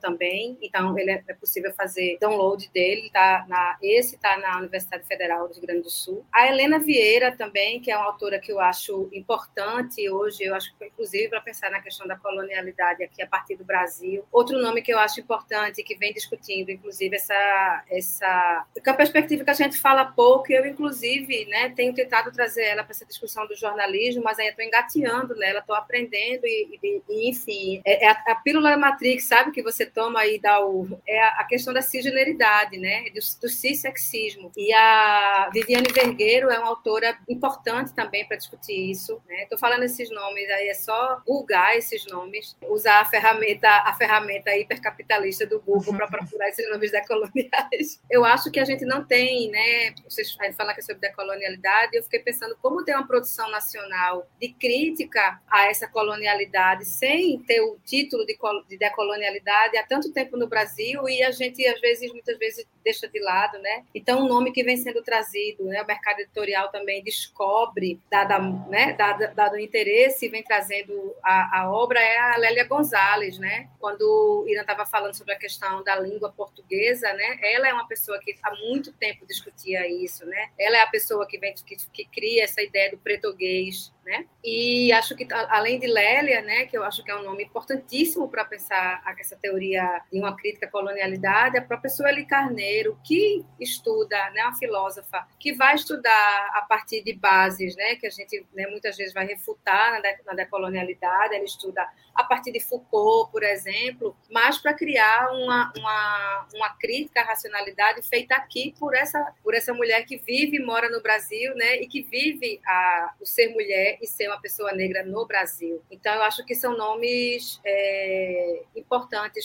[SPEAKER 4] também, então ele é, é possível fazer download dele, tá na, esse está na Universidade Federal do Rio Grande do Sul. A Helena Vieira também, que é uma autora que eu acho importante hoje, eu acho que inclusive para pensar na questão da colonialidade aqui a partir do Brasil. Outro nome que eu acho importante, que vem discutindo, inclusive, essa, essa que é a perspectiva que a gente fala pouco, eu, inclusive, né, tenho tentado trazer ela para essa discussão do jornalismo, mas ainda estou engateando nela, estou aprendendo e, e, e, enfim, é, é a, a, pílula Matrix, sabe, que você toma e dá o... é a, questão da cisgeneridade, né, do, do cissexismo. E a Viviane Vergueiro é uma autora importante também para discutir isso, né, estou falando esses nomes aí, é só googar esses nomes, usar a ferramenta, a ferramenta hipercapitalista do Google para (laughs) procurar esses nomes decoloniais. Eu acho que a gente não tem, né? Vocês falam que é sobre decolonialidade, eu fiquei pensando como ter uma produção nacional de crítica a essa colonialidade sem ter o título de, de decolonialidade há tanto tempo no Brasil e a gente às vezes muitas vezes deixa de lado, né? Então, um nome que vem sendo trazido, né? O mercado editorial também descobre, dado, né? dado, dado o interesse, vem trazendo a, a obra, é a Lélia Gonzalez, né? Quando Irã estava falando sobre a questão da língua portuguesa, né? Ela é uma pessoa que há muito tempo discutia isso, né? Ela é a pessoa que, vem, que, que cria essa ideia do português né? E acho que além de Lélia, né, que eu acho que é um nome importantíssimo para pensar essa teoria de uma crítica à colonialidade, a própria Sueli Carneiro, que estuda, né, uma filósofa que vai estudar a partir de bases, né, que a gente né, muitas vezes vai refutar na, de, na decolonialidade, ela estuda a partir de Foucault, por exemplo, mas para criar uma, uma, uma crítica à racionalidade feita aqui por essa por essa mulher que vive e mora no Brasil, né, e que vive a, o ser mulher e ser uma pessoa negra no Brasil. Então, eu acho que são nomes é, importantes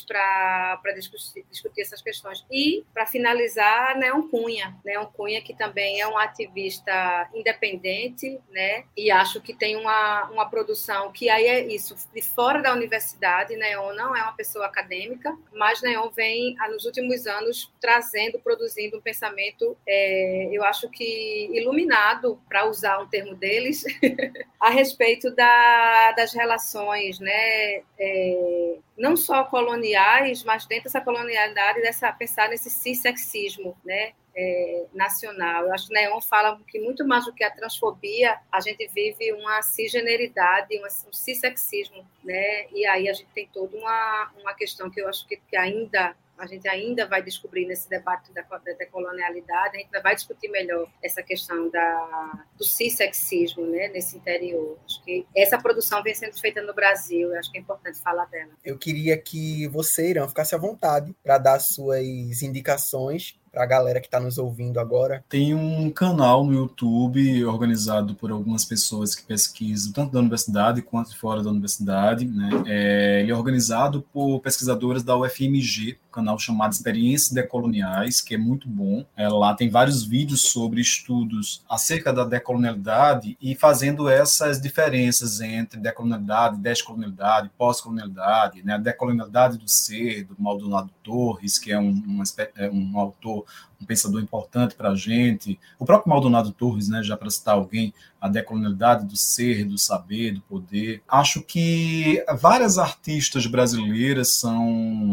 [SPEAKER 4] para discutir, discutir, essas questões. E, para finalizar, Neon Cunha. Neon Cunha, que também é um ativista independente, né? e acho que tem uma, uma produção que aí é isso, de fora da universidade. Neon não é uma pessoa acadêmica, mas Neon vem, nos últimos anos, trazendo, produzindo um pensamento, é, eu acho que iluminado, para usar um termo deles, (laughs) a respeito da, das relações, né, é, não só coloniais, mas dentro dessa colonialidade, dessa pensar nesse cissexismo, né, é, nacional. Eu acho que Neon fala que muito mais do que a transfobia, a gente vive uma cisgeneridade, um cissexismo, né? E aí a gente tem toda uma, uma questão que eu acho que, que ainda a gente ainda vai descobrir nesse debate da, da decolonialidade, a gente vai discutir melhor essa questão da, do cissexismo né, nesse interior. Acho que essa produção vem sendo feita no Brasil, acho que é importante falar dela.
[SPEAKER 2] Eu queria que você, Irã, ficasse à vontade para dar suas indicações para a galera que está nos ouvindo agora?
[SPEAKER 5] Tem um canal no YouTube organizado por algumas pessoas que pesquisam tanto da universidade quanto fora da universidade. Né? É, ele é organizado por pesquisadoras da UFMG, canal chamado Experiências Decoloniais, que é muito bom. É, lá tem vários vídeos sobre estudos acerca da decolonialidade e fazendo essas diferenças entre decolonialidade, descolonialidade, pós-colonialidade, né? a decolonialidade do ser, do Maldonado Torres, que é um, um, é um autor um pensador importante para a gente. O próprio Maldonado Torres, né, já para citar alguém, a decolonialidade do ser, do saber, do poder. Acho que várias artistas brasileiras são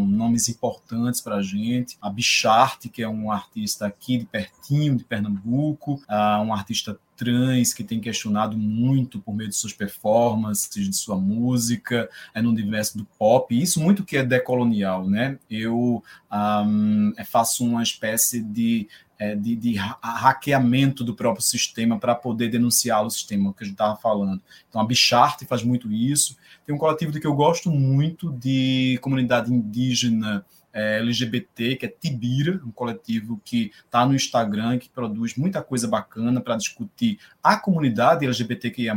[SPEAKER 5] nomes importantes para a gente. A Bicharte, que é um artista aqui de pertinho, de Pernambuco, um artista trans que tem questionado muito por meio de suas performances, de sua música, é no universo do pop, isso muito que é decolonial, né? Eu um, faço uma espécie de é, de, de, hackeamento do próprio sistema para poder denunciar o sistema, que a gente estava falando. Então, a Bicharte faz muito isso. Tem um coletivo de que eu gosto muito, de comunidade indígena é, LGBT, que é Tibira, um coletivo que está no Instagram, que produz muita coisa bacana para discutir a comunidade LGBTQIA+,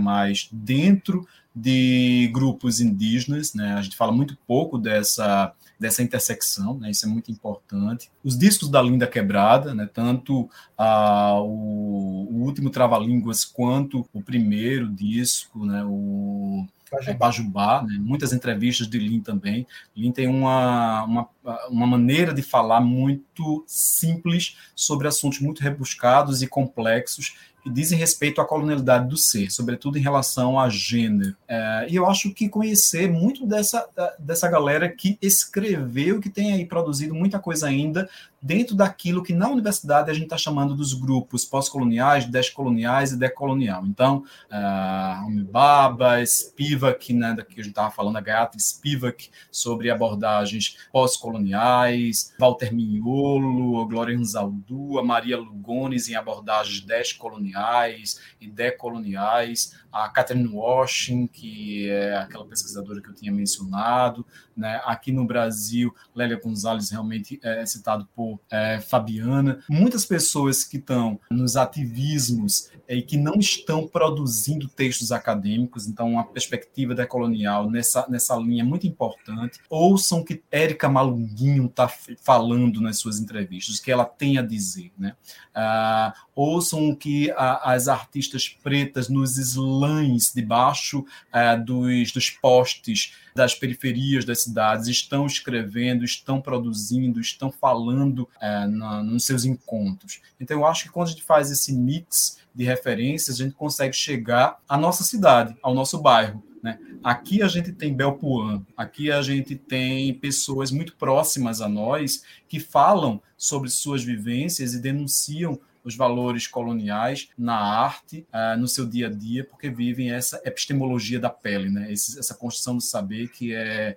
[SPEAKER 5] dentro de grupos indígenas. Né? A gente fala muito pouco dessa dessa intersecção, né? Isso é muito importante. Os discos da Linda Quebrada, né? Tanto ah, o, o último Trava Línguas quanto o primeiro disco, né? O Pajubá né? muitas entrevistas de Lin também. Lin tem uma, uma, uma maneira de falar muito simples sobre assuntos muito rebuscados e complexos que dizem respeito à colonialidade do ser, sobretudo em relação a gênero. É, e eu acho que conhecer muito dessa, dessa galera que escreveu, que tem aí produzido muita coisa ainda dentro daquilo que na universidade a gente está chamando dos grupos pós-coloniais, descoloniais e decolonial. Então, uh, Umibaba, Spivak, né, que a gente estava falando, a Gayatri Spivak, sobre abordagens pós-coloniais, Walter Mignolo, Glória Anzaldu, a Maria Lugones em abordagens descoloniais e decoloniais, a Catherine Washington, que é aquela pesquisadora que eu tinha mencionado, né? aqui no Brasil, Lélia Gonzalez realmente é citado por é, Fabiana, muitas pessoas que estão nos ativismos e que não estão produzindo textos acadêmicos, então uma perspectiva decolonial nessa, nessa linha é muito importante. Ouçam que Érica Malunguinho está falando nas suas entrevistas, o que ela tem a dizer. Né? Ah, ouçam o que a, as artistas pretas nos slams debaixo ah, dos, dos postes das periferias das cidades estão escrevendo, estão produzindo, estão falando é, na, nos seus encontros. Então, eu acho que quando a gente faz esse mix de referências, a gente consegue chegar à nossa cidade, ao nosso bairro. Né? Aqui a gente tem Belpuan, aqui a gente tem pessoas muito próximas a nós que falam sobre suas vivências e denunciam os valores coloniais na arte, uh, no seu dia a dia, porque vivem essa epistemologia da pele, né? Essa construção do saber que é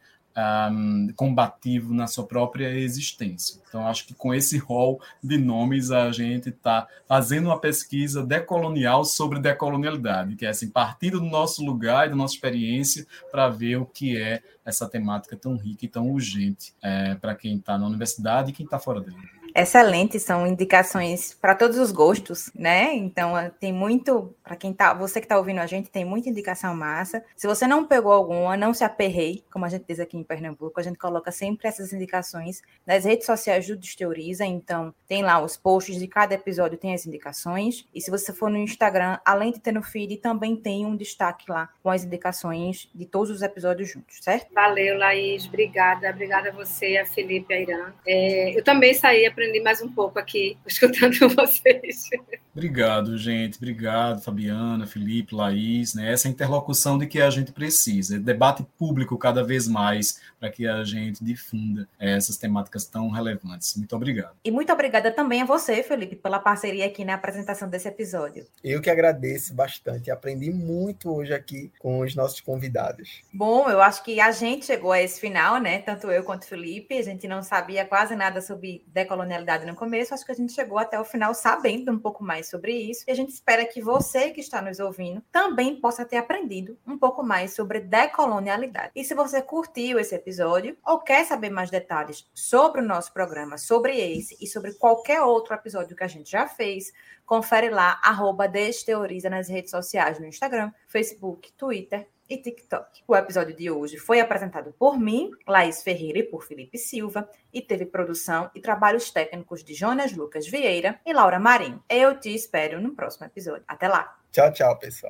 [SPEAKER 5] um, combativo na sua própria existência. Então, acho que com esse rol de nomes a gente está fazendo uma pesquisa decolonial sobre decolonialidade, que é assim, partindo do nosso lugar e da nossa experiência para ver o que é essa temática tão rica e tão urgente é, para quem está na universidade e quem está fora dela
[SPEAKER 1] excelentes, são indicações para todos os gostos, né? Então eh, tem muito, para quem tá, você que está ouvindo a gente, tem muita indicação massa. Se você não pegou alguma, não se aperrei, como a gente diz aqui em Pernambuco, a gente coloca sempre essas indicações nas redes sociais do Desteoriza, então tem lá os posts de cada episódio, tem as indicações. E se você for no Instagram, além de ter no feed, também tem um destaque lá com as indicações de todos os episódios juntos, certo?
[SPEAKER 4] Valeu, Laís, obrigada, obrigada a você, a Felipe, a Irã. É, eu também saí aprendi mais um pouco aqui, (laughs) escutando vocês.
[SPEAKER 5] Obrigado, gente. Obrigado, Fabiana, Felipe, Laís. Né? Essa interlocução de que a gente precisa. Debate público cada vez mais para que a gente difunda essas temáticas tão relevantes. Muito obrigado.
[SPEAKER 1] E muito obrigada também a você, Felipe, pela parceria aqui na apresentação desse episódio.
[SPEAKER 2] Eu que agradeço bastante. Aprendi muito hoje aqui com os nossos convidados.
[SPEAKER 1] Bom, eu acho que a gente chegou a esse final, né? Tanto eu quanto o Felipe. A gente não sabia quase nada sobre decolonização colonialidade no começo, acho que a gente chegou até o final sabendo um pouco mais sobre isso. E a gente espera que você que está nos ouvindo também possa ter aprendido um pouco mais sobre decolonialidade. E se você curtiu esse episódio ou quer saber mais detalhes sobre o nosso programa, sobre esse e sobre qualquer outro episódio que a gente já fez, confere lá, arroba Desteoriza nas redes sociais, no Instagram, Facebook, Twitter e TikTok. O episódio de hoje foi apresentado por mim, Laís Ferreira e por Felipe Silva, e teve produção e trabalhos técnicos de Jonas Lucas Vieira e Laura Marinho. Eu te espero no próximo episódio. Até lá!
[SPEAKER 2] Tchau, tchau, pessoal.